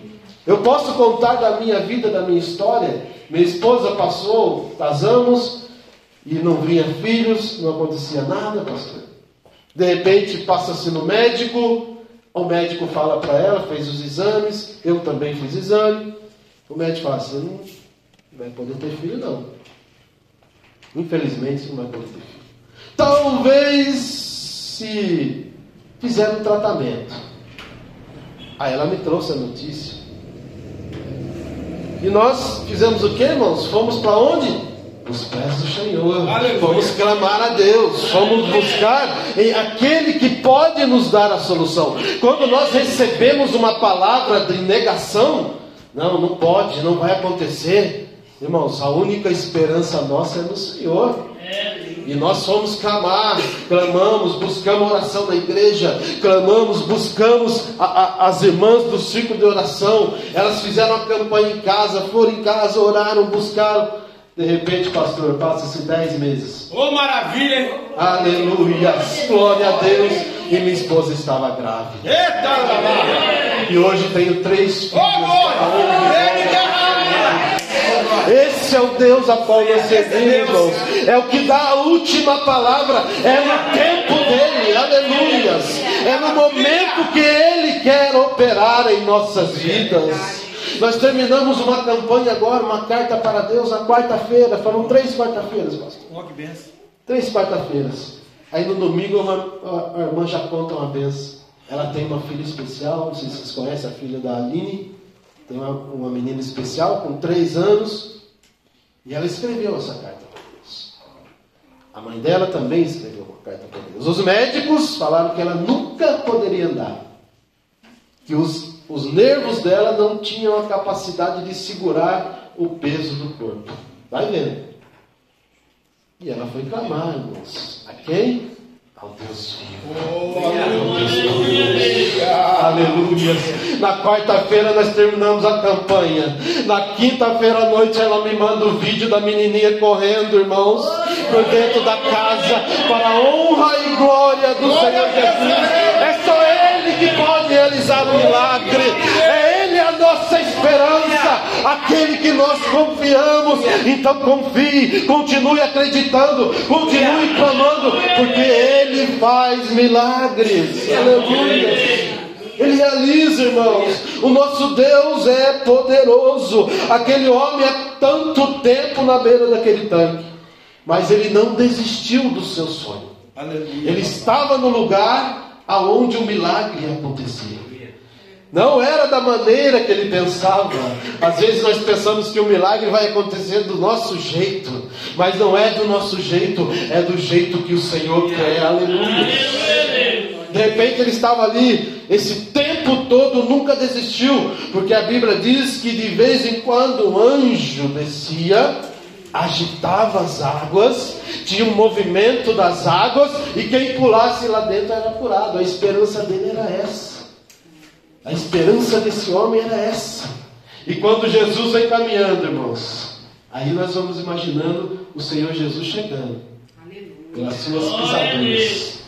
Eu posso contar da minha vida, da minha história. Minha esposa passou, casamos e não vinha filhos, não acontecia nada, pastor. De repente passa-se no médico, o médico fala para ela, fez os exames, eu também fiz exame. O médico fala, você não vai poder ter filho não. Infelizmente não vai poder ter filho. Talvez se fizer um tratamento. Aí ela me trouxe a notícia. E nós fizemos o que, irmãos? Fomos para onde? Os pés do Senhor. Aleluia. Fomos clamar a Deus. Fomos buscar em aquele que pode nos dar a solução. Quando nós recebemos uma palavra de negação, não, não pode, não vai acontecer. Irmãos, a única esperança nossa é no Senhor. E nós fomos clamar, clamamos, buscamos a oração da igreja, clamamos, buscamos a- a- as irmãs do ciclo de oração. Elas fizeram a campanha em casa, foram em casa, oraram, buscaram. De repente, pastor, passa-se dez meses. Ô maravilha, hein? Aleluia, glória a Deus. E minha esposa estava grávida. Eita. E hoje tenho três filhos. Ô, glória. Esse é o Deus a qual nós servimos, irmãos. É o que dá a última palavra. É no tempo dele, aleluias. É no momento que ele quer operar em nossas vidas. Nós terminamos uma campanha agora, uma carta para Deus, na quarta-feira. Foram três quarta-feiras, pastor. Ó, que benção. Três quarta-feiras. Aí no domingo uma, a, a irmã já conta uma benção. Ela tem uma filha especial, não sei se vocês conhecem a filha da Aline. Tem uma, uma menina especial com três anos. E ela escreveu essa carta para Deus. A mãe dela também escreveu uma carta para Deus. Os médicos falaram que ela nunca poderia andar. Que os os nervos dela não tinham a capacidade de segurar o peso do corpo. Vai vendo. E ela foi clamar, irmãos. A quem? Ao Deus vivo. Deus poderoso. Aleluia. Na quarta-feira nós terminamos a campanha. Na quinta-feira à noite ela me manda o vídeo da menininha correndo, irmãos, por dentro da casa, para a honra e glória do Senhor Jesus. É só Ele que pode realizar o milagre. Aquele que nós confiamos. Então confie, continue acreditando, continue clamando, porque Ele faz milagres. Aleluia. Ele realiza, irmãos. O nosso Deus é poderoso. Aquele homem há tanto tempo na beira daquele tanque, mas ele não desistiu do seu sonho. Ele estava no lugar aonde o milagre acontecia. Não era da maneira que ele pensava. Às vezes nós pensamos que o milagre vai acontecer do nosso jeito, mas não é do nosso jeito, é do jeito que o Senhor quer. Aleluia. De repente ele estava ali, esse tempo todo nunca desistiu, porque a Bíblia diz que de vez em quando um anjo descia, agitava as águas, tinha um movimento das águas, e quem pulasse lá dentro era curado. A esperança dele era essa. A esperança desse homem era essa. E quando Jesus vem caminhando, irmãos, aí nós vamos imaginando o Senhor Jesus chegando, pelas suas pisaduras.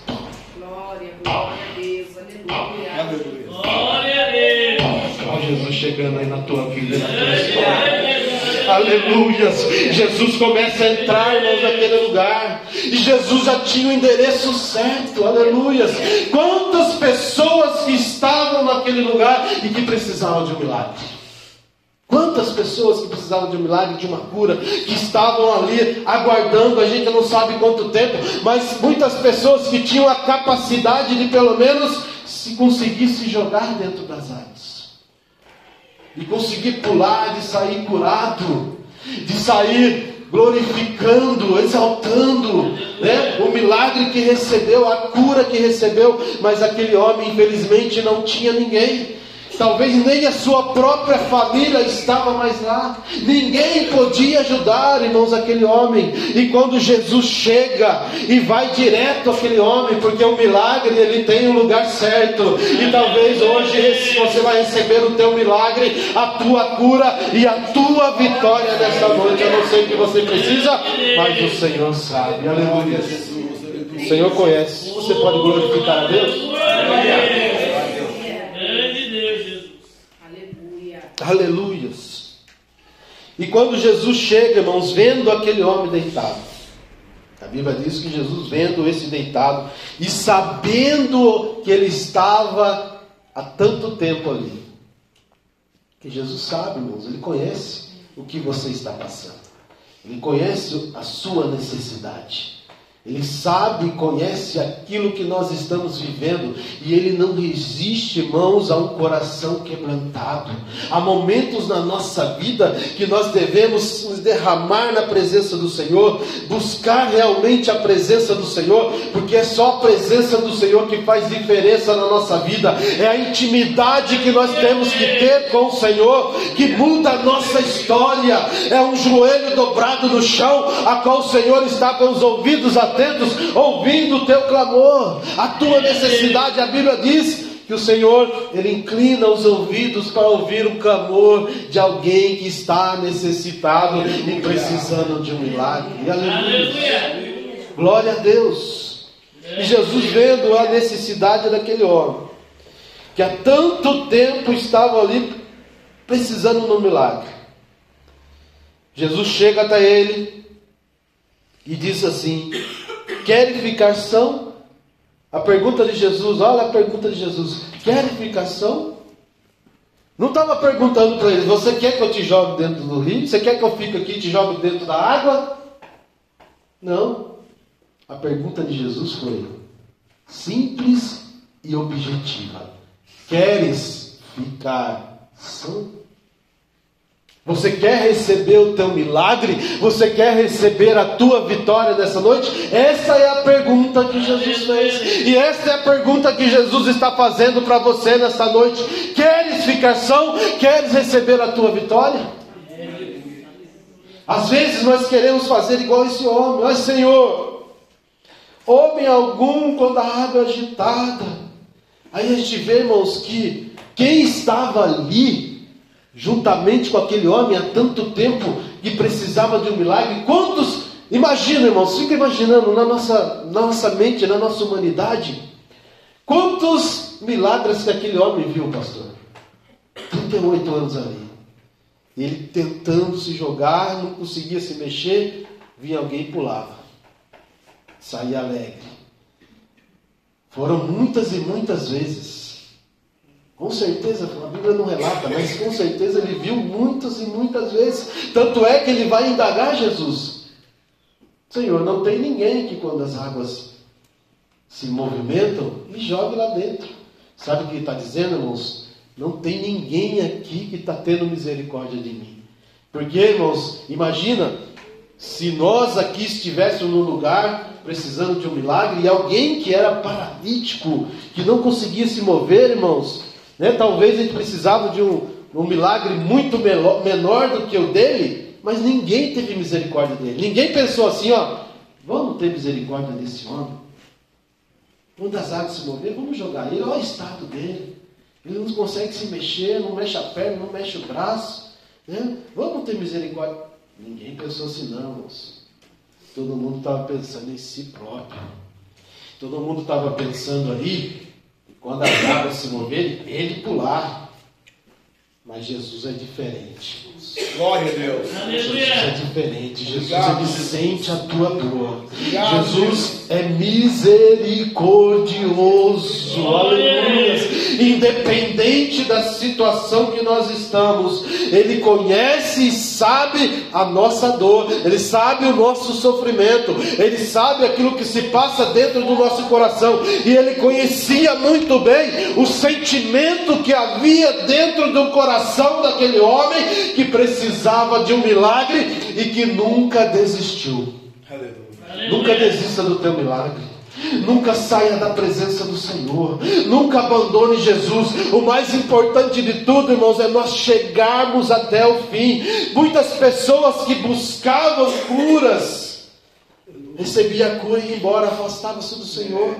Glória, glória a Deus, aleluia. Glória a Deus. Olha Jesus chegando aí na tua vida, na tua história. Aleluia! Jesus começa a entrar, irmãos, naquele lugar. E Jesus já tinha o endereço certo. Aleluia! Quantas pessoas que estavam naquele lugar e que precisavam de um milagre? Quantas pessoas que precisavam de um milagre, de uma cura, que estavam ali aguardando, a gente não sabe quanto tempo, mas muitas pessoas que tinham a capacidade de pelo menos se conseguir se jogar dentro das águas de conseguir pular, de sair curado, de sair glorificando, exaltando, né? O milagre que recebeu, a cura que recebeu, mas aquele homem infelizmente não tinha ninguém. Talvez nem a sua própria família estava mais lá. Ninguém podia ajudar, irmãos, aquele homem. E quando Jesus chega e vai direto àquele homem, porque o milagre ele tem um lugar certo. E talvez hoje você vai receber o teu milagre, a tua cura e a tua vitória nesta noite. Eu não sei o que você precisa, mas o Senhor sabe. Aleluia. O Senhor conhece. Você pode glorificar a Deus? Grande Deus, Jesus. Aleluia. Aleluias. E quando Jesus chega, irmãos, vendo aquele homem deitado, a Bíblia diz que Jesus, vendo esse deitado e sabendo que ele estava há tanto tempo ali, que Jesus sabe, irmãos, ele conhece o que você está passando, ele conhece a sua necessidade. Ele sabe e conhece aquilo que nós estamos vivendo e ele não resiste, irmãos, a um coração quebrantado. Há momentos na nossa vida que nós devemos nos derramar na presença do Senhor, buscar realmente a presença do Senhor, porque é só a presença do Senhor que faz diferença na nossa vida. É a intimidade que nós temos que ter com o Senhor que muda a nossa história. É um joelho dobrado no chão, a qual o Senhor está com os ouvidos atentos, ouvindo o teu clamor, a tua necessidade. A Bíblia diz que o Senhor ele inclina os ouvidos para ouvir o clamor de alguém que está necessitado e precisando de um milagre. Aleluia. Glória a Deus. E Jesus vendo a necessidade daquele homem, que há tanto tempo estava ali precisando de um milagre. Jesus chega até ele e diz assim: Querem ficar são? A pergunta de Jesus, olha a pergunta de Jesus: ficar são? Não estava perguntando para ele: Você quer que eu te jogue dentro do rio? Você quer que eu fique aqui e te jogue dentro da água? Não. A pergunta de Jesus foi simples e objetiva: Queres ficar são? Você quer receber o teu milagre? Você quer receber a tua vitória nessa noite? Essa é a pergunta que Jesus fez. E essa é a pergunta que Jesus está fazendo para você nessa noite. Queres ficar são? Queres receber a tua vitória? Às vezes nós queremos fazer igual esse homem. Mas Senhor, homem algum quando a água é agitada. Aí a gente vê, irmãos, que quem estava ali, juntamente com aquele homem há tanto tempo, que precisava de um milagre, quantos, imagina, irmãos, fica imaginando na nossa, nossa mente, na nossa humanidade, quantos milagres que aquele homem viu, pastor? 38 anos ali. Ele tentando se jogar, não conseguia se mexer, vinha alguém e pulava. Saía alegre. Foram muitas e muitas vezes. Com certeza, a Bíblia não relata, mas com certeza ele viu muitas e muitas vezes. Tanto é que ele vai indagar Jesus. Senhor, não tem ninguém que quando as águas se movimentam, me jogue lá dentro. Sabe o que ele está dizendo, irmãos? Não tem ninguém aqui que está tendo misericórdia de mim. Porque, irmãos, imagina se nós aqui estivéssemos num lugar precisando de um milagre e alguém que era paralítico, que não conseguia se mover, irmãos, né? talvez a gente precisava de um, um milagre muito menor, menor do que o dele, mas ninguém teve misericórdia dele. Ninguém pensou assim, ó, vamos ter misericórdia desse homem. Quando as águas se mover, vamos jogar ele, olha o estado dele. Ele não consegue se mexer, não mexe a perna, não mexe o braço. Né? Vamos ter misericórdia. Ninguém pensou assim, não. Todo mundo estava pensando em si próprio. Todo mundo estava pensando ali, quando as águas se moverem, ele pular. Mas Jesus é diferente. Glória a Deus. Jesus é diferente. Jesus Obrigado, ele sente a tua dor. Obrigado, Jesus é misericordioso. Aleluia. Independente da situação que nós estamos, Ele conhece e sabe a nossa dor, Ele sabe o nosso sofrimento, Ele sabe aquilo que se passa dentro do nosso coração, e Ele conhecia muito bem o sentimento que havia dentro do coração daquele homem que precisava de um milagre e que nunca desistiu. Nunca desista do teu milagre. Nunca saia da presença do Senhor. Nunca abandone Jesus. O mais importante de tudo, irmãos, é nós chegarmos até o fim. Muitas pessoas que buscavam curas recebia a cura e ia embora, afastava-se do Senhor.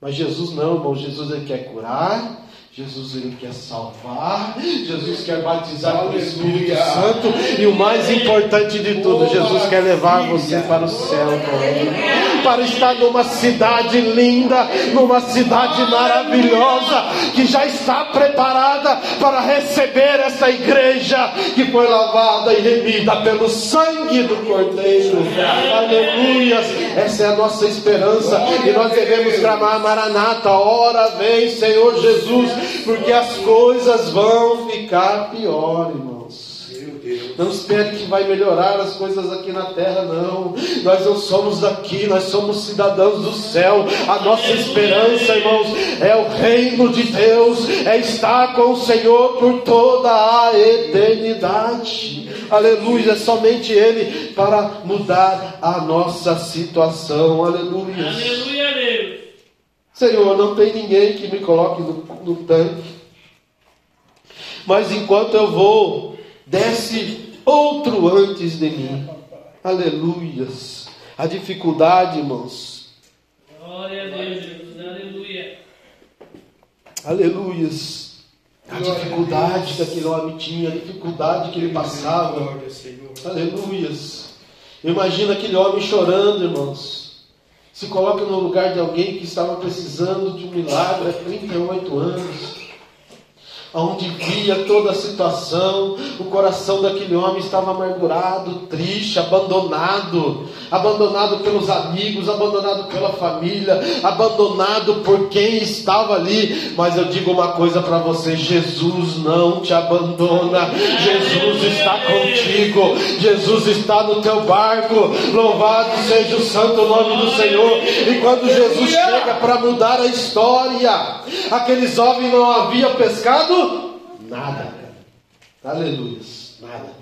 Mas Jesus não, irmão. Jesus ele quer curar. Jesus ele quer salvar, Jesus quer batizar com o Espírito Santo e o mais importante de tudo, Jesus quer levar você para o céu, para estar numa cidade linda, numa cidade maravilhosa que já está preparada para receber essa igreja que foi lavada e remida pelo sangue do Cordeiro. Aleluia! Essa é a nossa esperança e nós devemos clamar Maranata, ora vem, Senhor Jesus porque as coisas vão ficar pior, irmãos. Não espere que vai melhorar as coisas aqui na terra, não. Nós não somos daqui, nós somos cidadãos do céu. A nossa esperança, irmãos, é o reino de Deus, é estar com o Senhor por toda a eternidade. Aleluia, é somente Ele para mudar a nossa situação. Aleluia. Aleluia, Deus. Senhor, não tem ninguém que me coloque no, no tanque. Mas enquanto eu vou, desce outro antes de mim. Aleluias. A dificuldade, irmãos. Glória a Deus, Jesus. Aleluia. Aleluias. A dificuldade que aquele homem tinha, a dificuldade que ele passava. Aleluias. Imagina aquele homem chorando, irmãos. Se coloca no lugar de alguém que estava precisando de um milagre há 38 anos. Onde via toda a situação, o coração daquele homem estava amargurado, triste, abandonado, abandonado pelos amigos, abandonado pela família, abandonado por quem estava ali. Mas eu digo uma coisa para você: Jesus não te abandona, Jesus está contigo, Jesus está no teu barco. Louvado seja o santo nome do Senhor. E quando Jesus chega para mudar a história, aqueles homens não haviam pescado nada. Aleluia. Nada.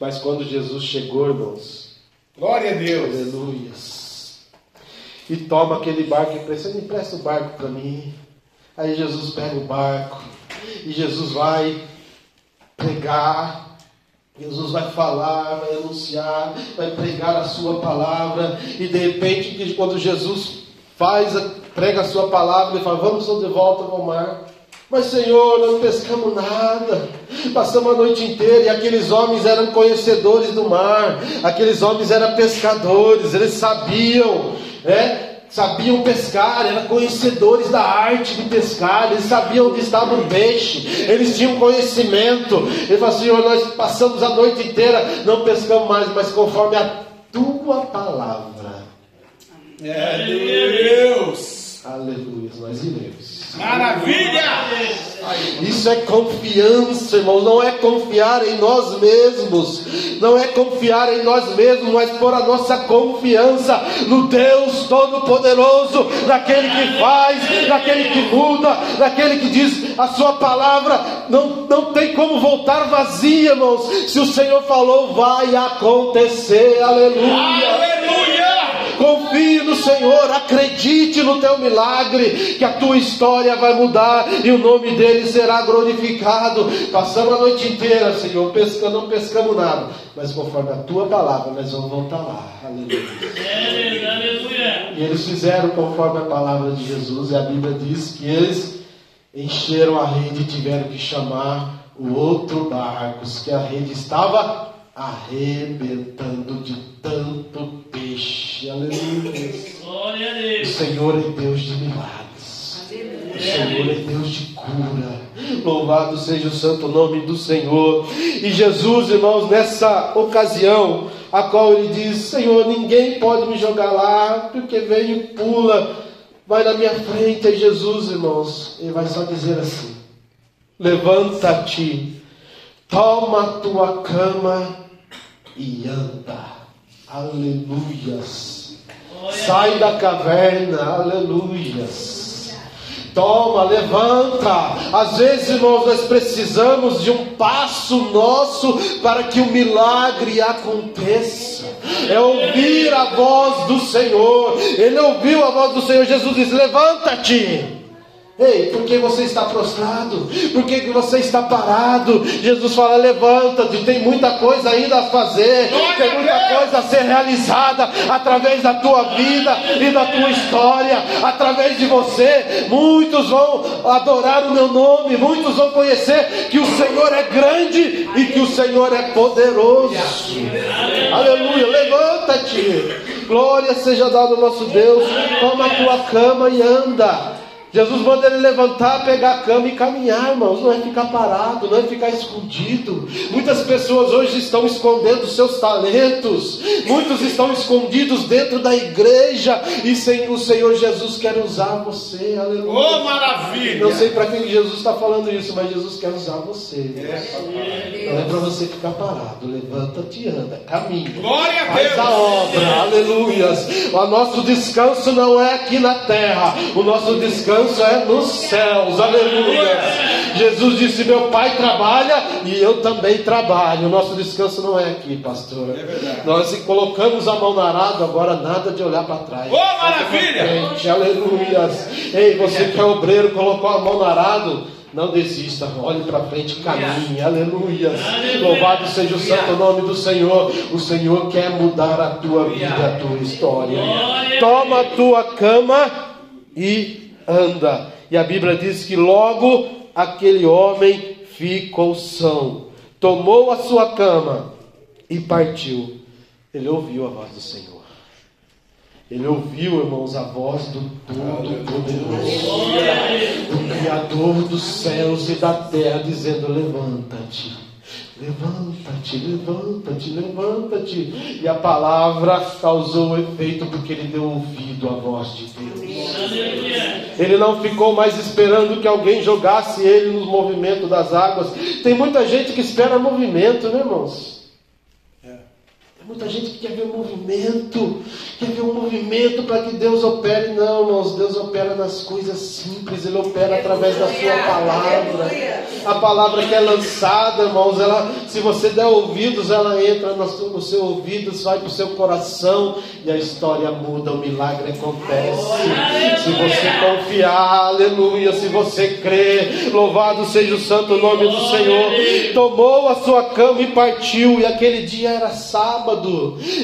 Mas quando Jesus chegou, irmãos, Glória a Deus. aleluias, e toma aquele barco e empresta, empresta o barco para mim. Aí Jesus pega o barco e Jesus vai pregar, Jesus vai falar, vai anunciar, vai pregar a sua palavra, e de repente, quando Jesus faz, prega a sua palavra, ele fala: Vamos de volta ao mar. Mas Senhor, não pescamos nada. Passamos a noite inteira e aqueles homens eram conhecedores do mar. Aqueles homens eram pescadores, eles sabiam, né? Sabiam pescar, eram conhecedores da arte de pescar, eles sabiam onde estava o peixe, eles tinham conhecimento. Ele falou: Senhor, nós passamos a noite inteira, não pescamos mais, mas conforme a tua palavra, É Deus. aleluia, nós iremos. Maravilha. Isso é confiança, irmãos. Não é confiar em nós mesmos. Não é confiar em nós mesmos, mas pôr a nossa confiança no Deus Todo-Poderoso, naquele que faz, naquele que muda, naquele que diz a sua palavra. Não, não tem como voltar vazia, irmãos. Se o Senhor falou, vai acontecer. Aleluia. Aleluia. Confie no Senhor, acredite no teu milagre, que a tua história vai mudar e o nome dele será glorificado. Passamos a noite inteira, Senhor, pescando, não pescamos nada, mas conforme a tua palavra, nós vamos voltar lá. Aleluia. E eles fizeram conforme a palavra de Jesus, e a Bíblia diz que eles encheram a rede e tiveram que chamar o outro barco, que a rede estava arrebentando de tanto peixe. Aleluia. Glória a O Deus. Senhor é Deus de milagres. O Senhor é Deus de cura. Louvado seja o santo nome do Senhor. E Jesus, irmãos, nessa ocasião, a qual ele diz: Senhor, ninguém pode me jogar lá, porque vem e pula, vai na minha frente. É Jesus, irmãos. Ele vai só dizer assim: Levanta-te, toma a tua cama e anda. Aleluias. Sai da caverna, aleluias. Toma, levanta. Às vezes, irmãos, nós precisamos de um passo nosso para que o milagre aconteça. É ouvir a voz do Senhor. Ele ouviu a voz do Senhor. Jesus diz: Levanta-te. Ei, por que você está prostrado? Por que, você está parado? Jesus fala: levanta-te, tem muita coisa ainda a fazer, tem muita coisa a ser realizada através da tua vida e da tua história, através de você. Muitos vão adorar o meu nome, muitos vão conhecer que o Senhor é grande e que o Senhor é poderoso. Aleluia, levanta-te, glória seja dada ao nosso Deus. Toma a tua cama e anda. Jesus manda ele levantar, pegar a cama e caminhar, irmãos. Não é ficar parado, não é ficar escondido. Muitas pessoas hoje estão escondendo seus talentos. Muitos estão escondidos dentro da igreja. E sem- o Senhor Jesus quer usar você. Aleluia. Oh, maravilha. Não sei para quem Jesus está falando isso, mas Jesus quer usar você. Não é para você ficar parado. Levanta-te e anda, caminha. Glória a Faz Deus. a obra, aleluias. O nosso descanso não é aqui na terra, o nosso descanso é nos céus, aleluia. Jesus disse: Meu pai trabalha e eu também trabalho. O nosso descanso não é aqui, pastor. É verdade. Nós colocamos a mão no arado, agora nada de olhar para trás. Oh, maravilha. Frente, aleluias. Ei, você que é obreiro, colocou a mão no arado. Não desista, olhe para frente, caminhe, aleluia. Louvado seja o santo nome do Senhor. O Senhor quer mudar a tua vida, a tua história. Toma a tua cama e anda. E a Bíblia diz que logo aquele homem ficou são, tomou a sua cama e partiu. Ele ouviu a voz do Senhor. Ele ouviu, irmãos, a voz do Todo-Poderoso, do Criador dos céus e da terra, dizendo: Levanta-te, levanta-te, levanta-te, levanta-te. E a palavra causou efeito porque ele deu ouvido à voz de Deus. Ele não ficou mais esperando que alguém jogasse ele nos movimentos das águas. Tem muita gente que espera movimento, né, irmãos? Muita gente que quer ver um movimento, quer ver um movimento para que Deus opere. Não, irmãos, Deus opera nas coisas simples, Ele opera através da sua palavra. A palavra que é lançada, irmãos, ela, se você der ouvidos, ela entra no seu, ouvido, vai para o seu coração e a história muda, o milagre acontece. Se você confiar, aleluia, se você crer, louvado seja o santo nome do Senhor. Tomou a sua cama e partiu, e aquele dia era sábado.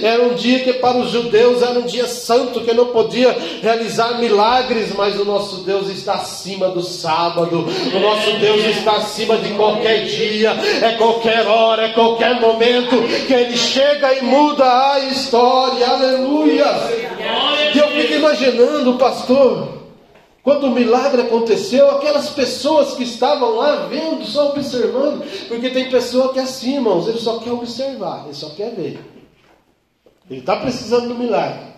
Era um dia que para os judeus era um dia santo, que não podia realizar milagres, mas o nosso Deus está acima do sábado. O nosso Deus está acima de qualquer dia, é qualquer hora, é qualquer momento que ele chega e muda a história. Aleluia! E eu fico imaginando, pastor, quando o milagre aconteceu, aquelas pessoas que estavam lá vendo, só observando, porque tem pessoa que é assim, irmãos, ele só quer observar, ele só quer ver. Ele está precisando do milagre.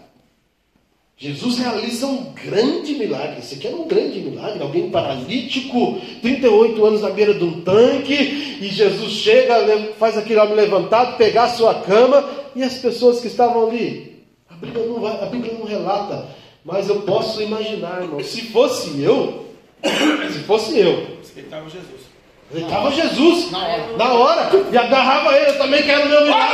Jesus realiza um grande milagre. Esse aqui era um grande milagre. Alguém paralítico, 38 anos na beira de um tanque, e Jesus chega, faz aquele homem levantado, pegar a sua cama, e as pessoas que estavam ali. A Bíblia não, vai, a Bíblia não relata, mas eu posso imaginar, irmão. Se fosse eu, [COUGHS] se fosse eu, Respeitava Jesus. Deitava Jesus na hora e agarrava ele. Eu também quero meu milagre.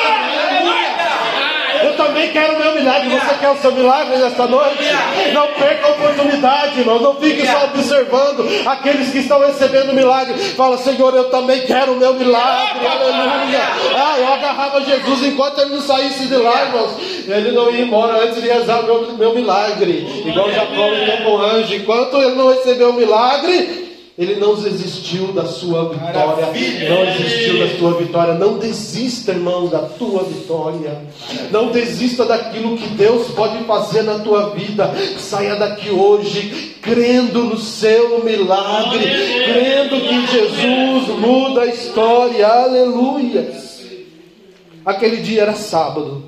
Eu também quero meu milagre. Você quer o seu milagre nesta noite? Não perca a oportunidade, irmão. Não fique só observando aqueles que estão recebendo milagre. Fala, Senhor, eu também quero o meu milagre. Aleluia. Ah, eu agarrava Jesus enquanto ele não saísse de lá, irmãos. Ele não ia embora antes de rezar o meu, meu milagre. Igual Jacó com o anjo. Enquanto ele não recebeu o milagre, ele não desistiu da sua vitória. Não desistiu da sua vitória. Não desista, irmãos, da tua vitória. Não desista daquilo que Deus pode fazer na tua vida. Saia daqui hoje crendo no seu milagre, crendo que Jesus muda a história. Aleluia. Aquele dia era sábado.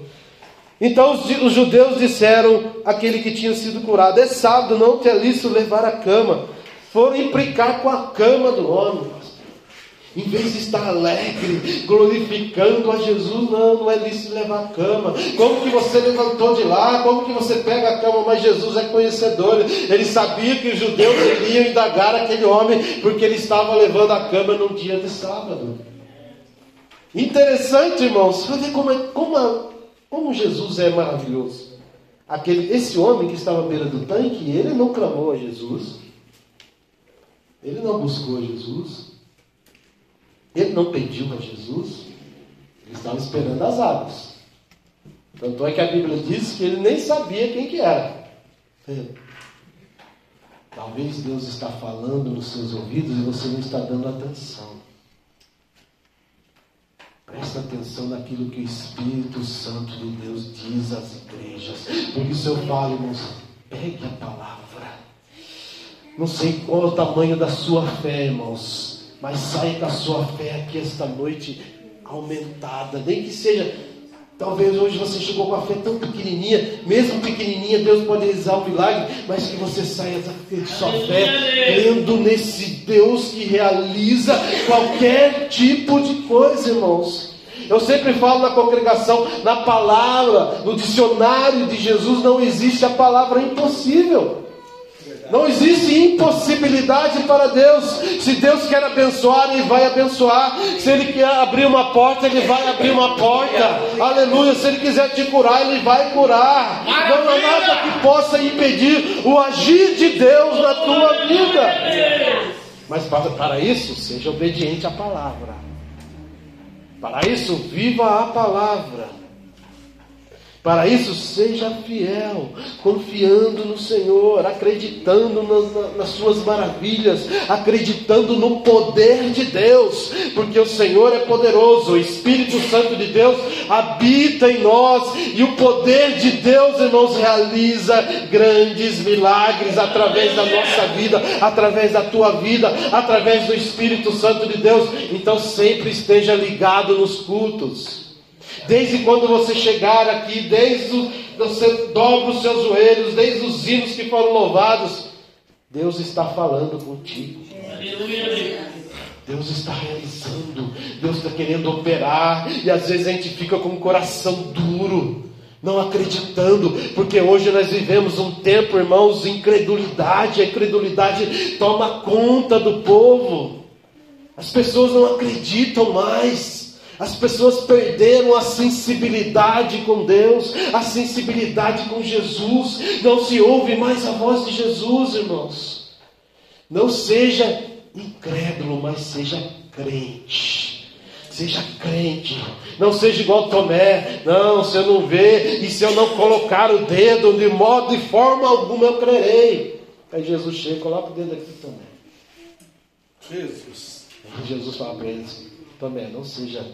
Então os, judeus disseram àquele que tinha sido curado: É sábado, não te é lícito levar a cama foram implicar com a cama do homem. Em vez de estar alegre, glorificando a Jesus, não, não é lícito levar a cama. Como que você levantou de lá? Como que você pega a cama? Mas Jesus é conhecedor. Ele sabia que os judeus iriam indagar aquele homem, porque ele estava levando a cama num dia de sábado. Interessante, irmãos, ver como, é, como, como Jesus é maravilhoso. Aquele, esse homem que estava à beira do tanque, ele não clamou a Jesus. Ele não buscou Jesus. Ele não pediu a Jesus. Ele estava esperando as águas. Tanto é que a Bíblia diz que ele nem sabia quem que era. Talvez Deus está falando nos seus ouvidos e você não está dando atenção. Presta atenção naquilo que o Espírito Santo de Deus diz às igrejas. Por isso eu falo, irmãos, pegue a palavra. Não sei qual é o tamanho da sua fé, irmãos, mas saia com a sua fé aqui esta noite aumentada, nem que seja. Talvez hoje você chegou com a fé tão pequenininha, mesmo pequenininha, Deus pode realizar o milagre, mas que você saia da sua fé crendo nesse Deus que realiza qualquer tipo de coisa, irmãos. Eu sempre falo na congregação, na palavra, no dicionário de Jesus não existe a palavra impossível. Não existe impossibilidade para Deus. Se Deus quer abençoar, Ele vai abençoar. Se Ele quer abrir uma porta, Ele vai abrir uma porta. Aleluia. Se Ele quiser te curar, Ele vai curar. Não há nada que possa impedir o agir de Deus na tua vida. Mas para, para isso, seja obediente à palavra. Para isso, viva a palavra. Para isso, seja fiel, confiando no Senhor, acreditando nas, nas, suas maravilhas, acreditando no poder de Deus, porque o Senhor é poderoso, o Espírito Santo de Deus habita em nós, e o poder de Deus, irmãos, realiza grandes milagres através da nossa vida, através da tua vida, através do Espírito Santo de Deus. Então, sempre esteja ligado nos cultos. Desde quando você chegar aqui, desde o, você dobra os seus joelhos, desde os hinos que foram louvados, Deus está falando contigo. Deus está realizando, Deus está querendo operar, e às vezes a gente fica com o coração duro, não acreditando, porque hoje nós vivemos um tempo, irmãos, de incredulidade, a incredulidade toma conta do povo, as pessoas não acreditam mais, as pessoas perderam a sensibilidade com Deus, a sensibilidade com Jesus, não se ouve mais a voz de Jesus, irmãos. Não seja incrédulo, mas seja crente. Seja crente. Não seja igual Tomé. Não, se eu não ver e se eu não colocar o dedo de modo de forma alguma eu crerei. Aí Jesus chega, coloca o dedo aqui também. Jesus. Aí Jesus fala para eles: Tomé, não seja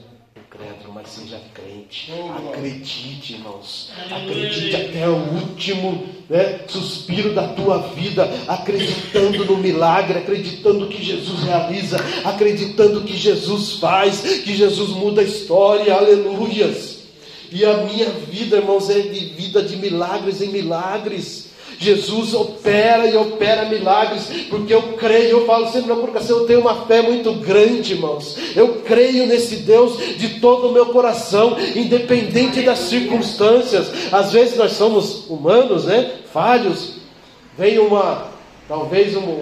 incrédulo, mas seja crente. Acredite, irmãos. Acredite até o último né, suspiro da tua vida, acreditando no milagre, acreditando que Jesus realiza, acreditando que Jesus faz, que Jesus muda a história. Aleluias. E a minha vida, irmãos, é de vida de milagres em milagres. Jesus opera e opera milagres, porque eu creio, eu falo sempre na colocação, eu tenho uma fé muito grande, irmãos. Eu creio nesse Deus de todo o meu coração, independente das circunstâncias. Às vezes nós somos humanos, né? Falhos. Vem uma, talvez uma,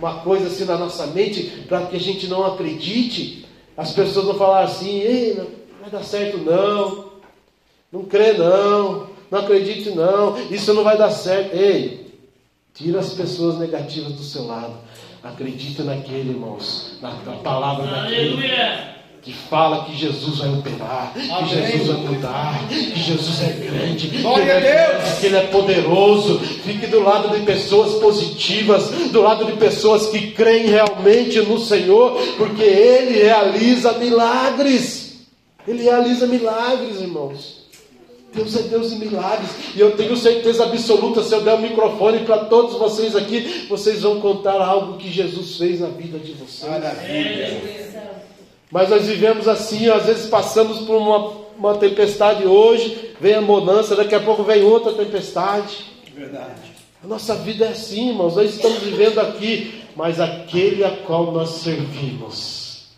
uma coisa assim na nossa mente, para que a gente não acredite. As pessoas vão falar assim, Ei, não vai dar certo não, não crê não não acredite não, isso não vai dar certo. Ei, tira as pessoas negativas do seu lado. Acredite naquele, irmãos, na, na palavra daquele que fala que Jesus vai operar, que Amém. Jesus vai mudar, que Jesus é grande, que Glória ele, a é, Deus. que ele é poderoso. Fique do lado de pessoas positivas, do lado de pessoas que creem realmente no Senhor, porque Ele realiza milagres. Ele realiza milagres, irmãos. Deus é Deus de milagres. E eu tenho certeza absoluta, se eu der o microfone para todos vocês aqui, vocês vão contar algo que Jesus fez na vida de vocês. Mas nós vivemos assim, às vezes passamos por uma, uma tempestade hoje, vem a bonança, daqui a pouco vem outra tempestade. Verdade. A nossa vida é assim, irmãos. Nós estamos vivendo aqui, mas aquele a qual nós servimos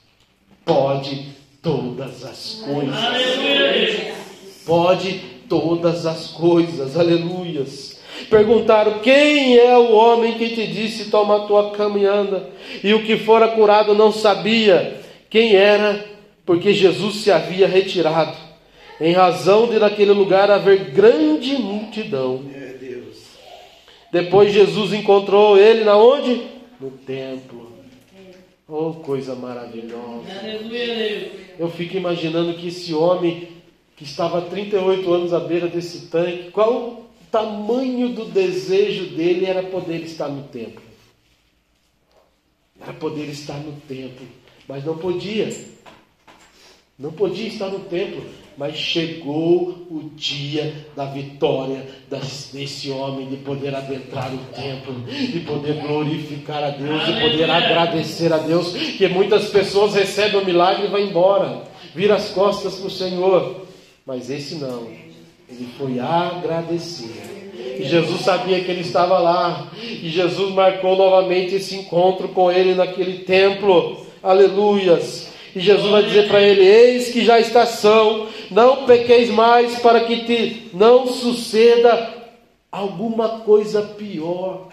pode todas as coisas. Aleluia. Pode todas as coisas. Aleluias. Perguntaram: Quem é o homem que te disse toma a tua cama e anda? E o que fora curado não sabia quem era, porque Jesus se havia retirado, em razão de naquele lugar haver grande multidão. É Deus. Depois Jesus encontrou ele na onde? No templo. Oh, coisa maravilhosa. Eu fico imaginando que esse homem que estava há 38 anos à beira desse tanque, qual o tamanho do desejo dele era poder estar no templo. Era poder estar no templo, mas não podia. Não podia estar no templo, mas chegou o dia da vitória desse homem de poder adentrar o templo, de poder glorificar a Deus, de poder agradecer a Deus, que muitas pessoas recebem o milagre e vão embora, vira as costas para o Senhor, mas esse não, ele foi agradecer. E Jesus sabia que ele estava lá, e Jesus marcou novamente esse encontro com ele naquele templo, aleluias. E Jesus vai dizer para ele: Eis que já está são, não pequeis mais, para que te não suceda alguma coisa pior.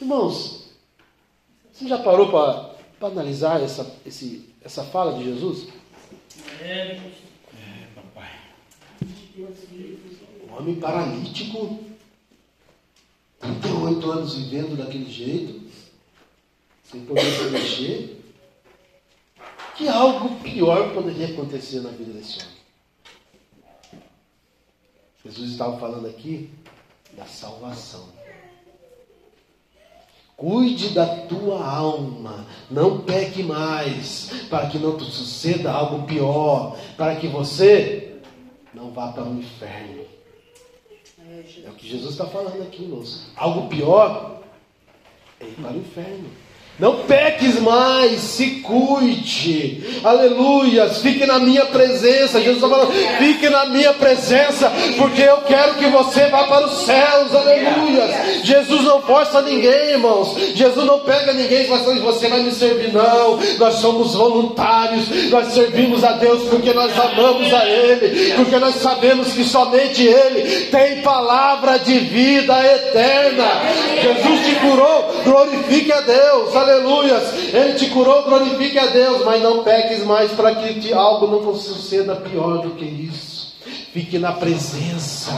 Irmãos, você já parou para analisar essa, esse, essa fala de Jesus? É, Um homem paralítico, 38 anos vivendo daquele jeito, sem poder se mexer. Que algo pior poderia acontecer na vida desse homem? Jesus estava falando aqui da salvação. Cuide da tua alma, não peque mais, para que não te suceda algo pior, para que você não vá para o inferno. É o que Jesus está falando aqui, irmãos. Algo pior é ir para o inferno. Não peques mais, se cuide. Aleluias. Fique na minha presença. Jesus está falando, fique na minha presença, porque eu quero que você vá para os céus. Aleluias. Jesus não força ninguém, irmãos. Jesus não pega ninguém e fala assim, você vai me servir. Não. Nós somos voluntários. Nós servimos a Deus porque nós amamos a Ele. Porque nós sabemos que somente Ele tem palavra de vida eterna. Jesus te curou, glorifique a Deus. Aleluias. Ele te curou, glorifique a Deus. Mas não peques mais para que te- algo não suceda pior do que isso. Fique na presença,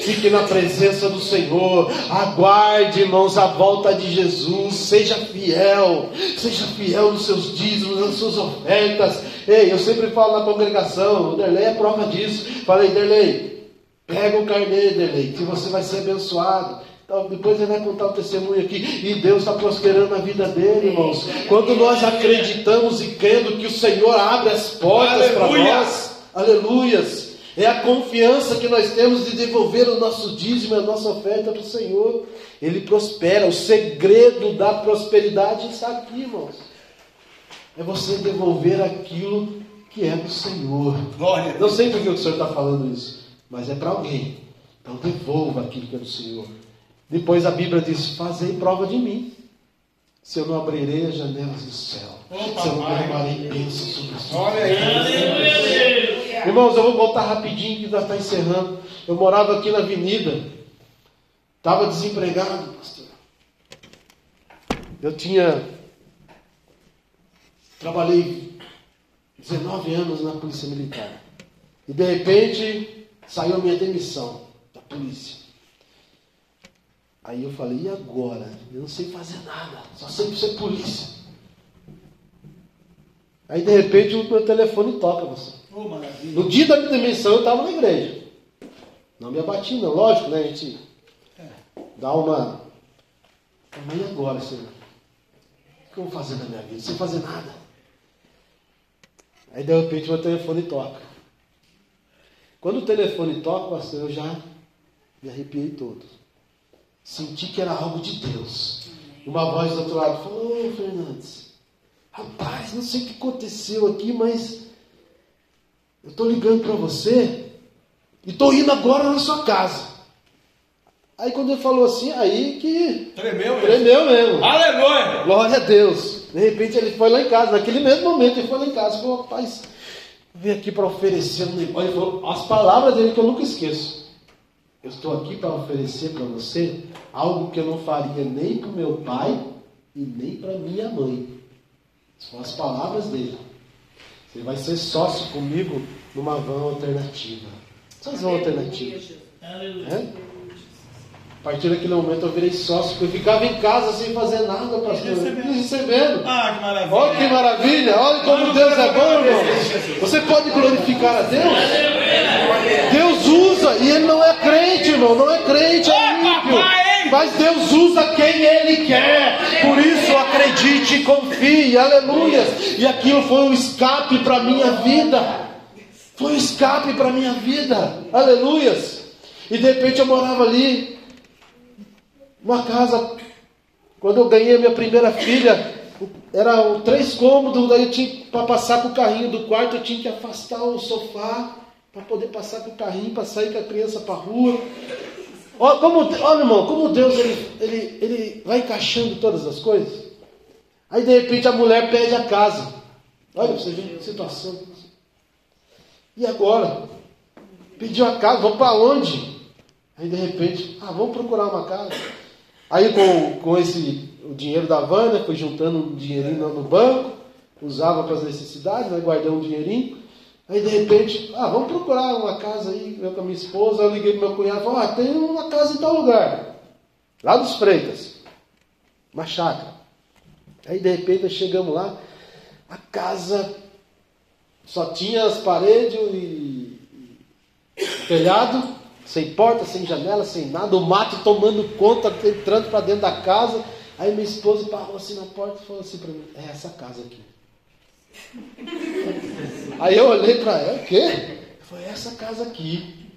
fique na presença do Senhor. Aguarde, irmãos, a volta de Jesus. Seja fiel, seja fiel nos seus dízimos, nas suas ofertas. Ei, eu sempre falo na congregação, o Derlei é prova disso. Falei, Derlei, pega o carnê, Derlei, que você vai ser abençoado. Então, depois ele vai contar o testemunho aqui. E Deus está prosperando a vida dele, irmãos. Quando nós acreditamos e crendo que o Senhor abre as portas para nós, aleluias. É a confiança que nós temos de devolver o nosso dízimo, a nossa oferta para o Senhor. Ele prospera. O segredo da prosperidade está aqui, irmãos. É você devolver aquilo que é do Senhor. Glória. Não sei por que o Senhor está falando isso, mas é para alguém. Então devolva aquilo que é do Senhor. Depois a Bíblia diz: Fazei prova de mim. Se eu não abrirei as janelas do céu, Opa, se eu não derramarei bênçãos sobre sua Olha aí. Irmãos, eu vou voltar rapidinho que já está encerrando. Eu morava aqui na avenida, estava desempregado, pastor. Eu tinha. Trabalhei 19 anos na Polícia Militar. E de repente saiu a minha demissão da polícia. Aí eu falei, e agora? Eu não sei fazer nada, só sei ser polícia. Aí de repente o meu telefone toca, pastor. Oh. No dia da minha demissão eu estava na igreja. Não me abati, não. Lógico, né? A gente dá uma. Mas e agora, Senhor? O que eu vou fazer na minha vida? Sem fazer nada. Aí de repente meu telefone toca. Quando o telefone toca, pastor, eu já me arrepiei todo. Senti que era algo de Deus. Uma voz do outro lado falou, ô Fernandes, rapaz, não sei o que aconteceu aqui, mas eu estou ligando para você e estou indo agora na sua casa. Aí quando ele falou assim, aí que Tremeu mesmo. tremeu mesmo. Aleluia. Glória a Deus. De repente ele foi lá em casa, naquele mesmo momento ele foi lá em casa e falou, rapaz, vim aqui para oferecer um negócio. Ele falou as palavras dele que eu nunca esqueço. Eu estou aqui para oferecer para você algo que eu não faria nem para o meu pai e nem para minha mãe. São as palavras dele. Você vai ser sócio comigo numa van alternativa. Quais van alternativa? Aleluia. É? A partir daquele momento eu virei sócio, porque eu ficava em casa sem fazer nada, pastor. recebendo. Recebendo. Ah, que maravilha. Olha que maravilha, olha como Deus é bom, irmão. Você pode glorificar a Deus? Deus usa, e ele não é crente, irmão, não é crente, é ímpio. Mas Deus usa quem Ele quer. Por isso acredite e confie, aleluia. E aquilo foi um escape para a minha vida. Foi um escape para a minha vida, aleluias. E de repente eu morava ali, uma casa quando eu ganhei a minha primeira filha, era três cômodos, daí eu tinha para passar com o carrinho do quarto, eu tinha que afastar o sofá para poder passar com o carrinho, para sair com a criança para a rua. Olha, como, olha, irmão, como Deus ele, ele, ele vai encaixando todas as coisas. Aí de repente a mulher pede a casa. Olha, você vê a situação. E agora? Pediu a casa, vamos para onde? Aí de repente, ah, vamos procurar uma casa. Aí com, com esse o dinheiro da van, né, fui juntando um dinheirinho no- banco, usava para as necessidades, né, guardei um dinheirinho. Aí de repente, ah, vamos procurar uma casa aí, eu com a minha esposa, eu liguei pro meu cunhado e falei, ah, tem uma casa em tal lugar. Lá dos Freitas. Uma chácara. Aí de repente chegamos lá, a casa só tinha as paredes e, e telhado, sem porta, sem janela, sem nada, o mato tomando conta, entrando para dentro da casa. Aí minha esposa parou assim na porta e falou assim para mim, é essa casa aqui. [LAUGHS] Aí eu olhei para ela, o quê? Foi essa casa aqui.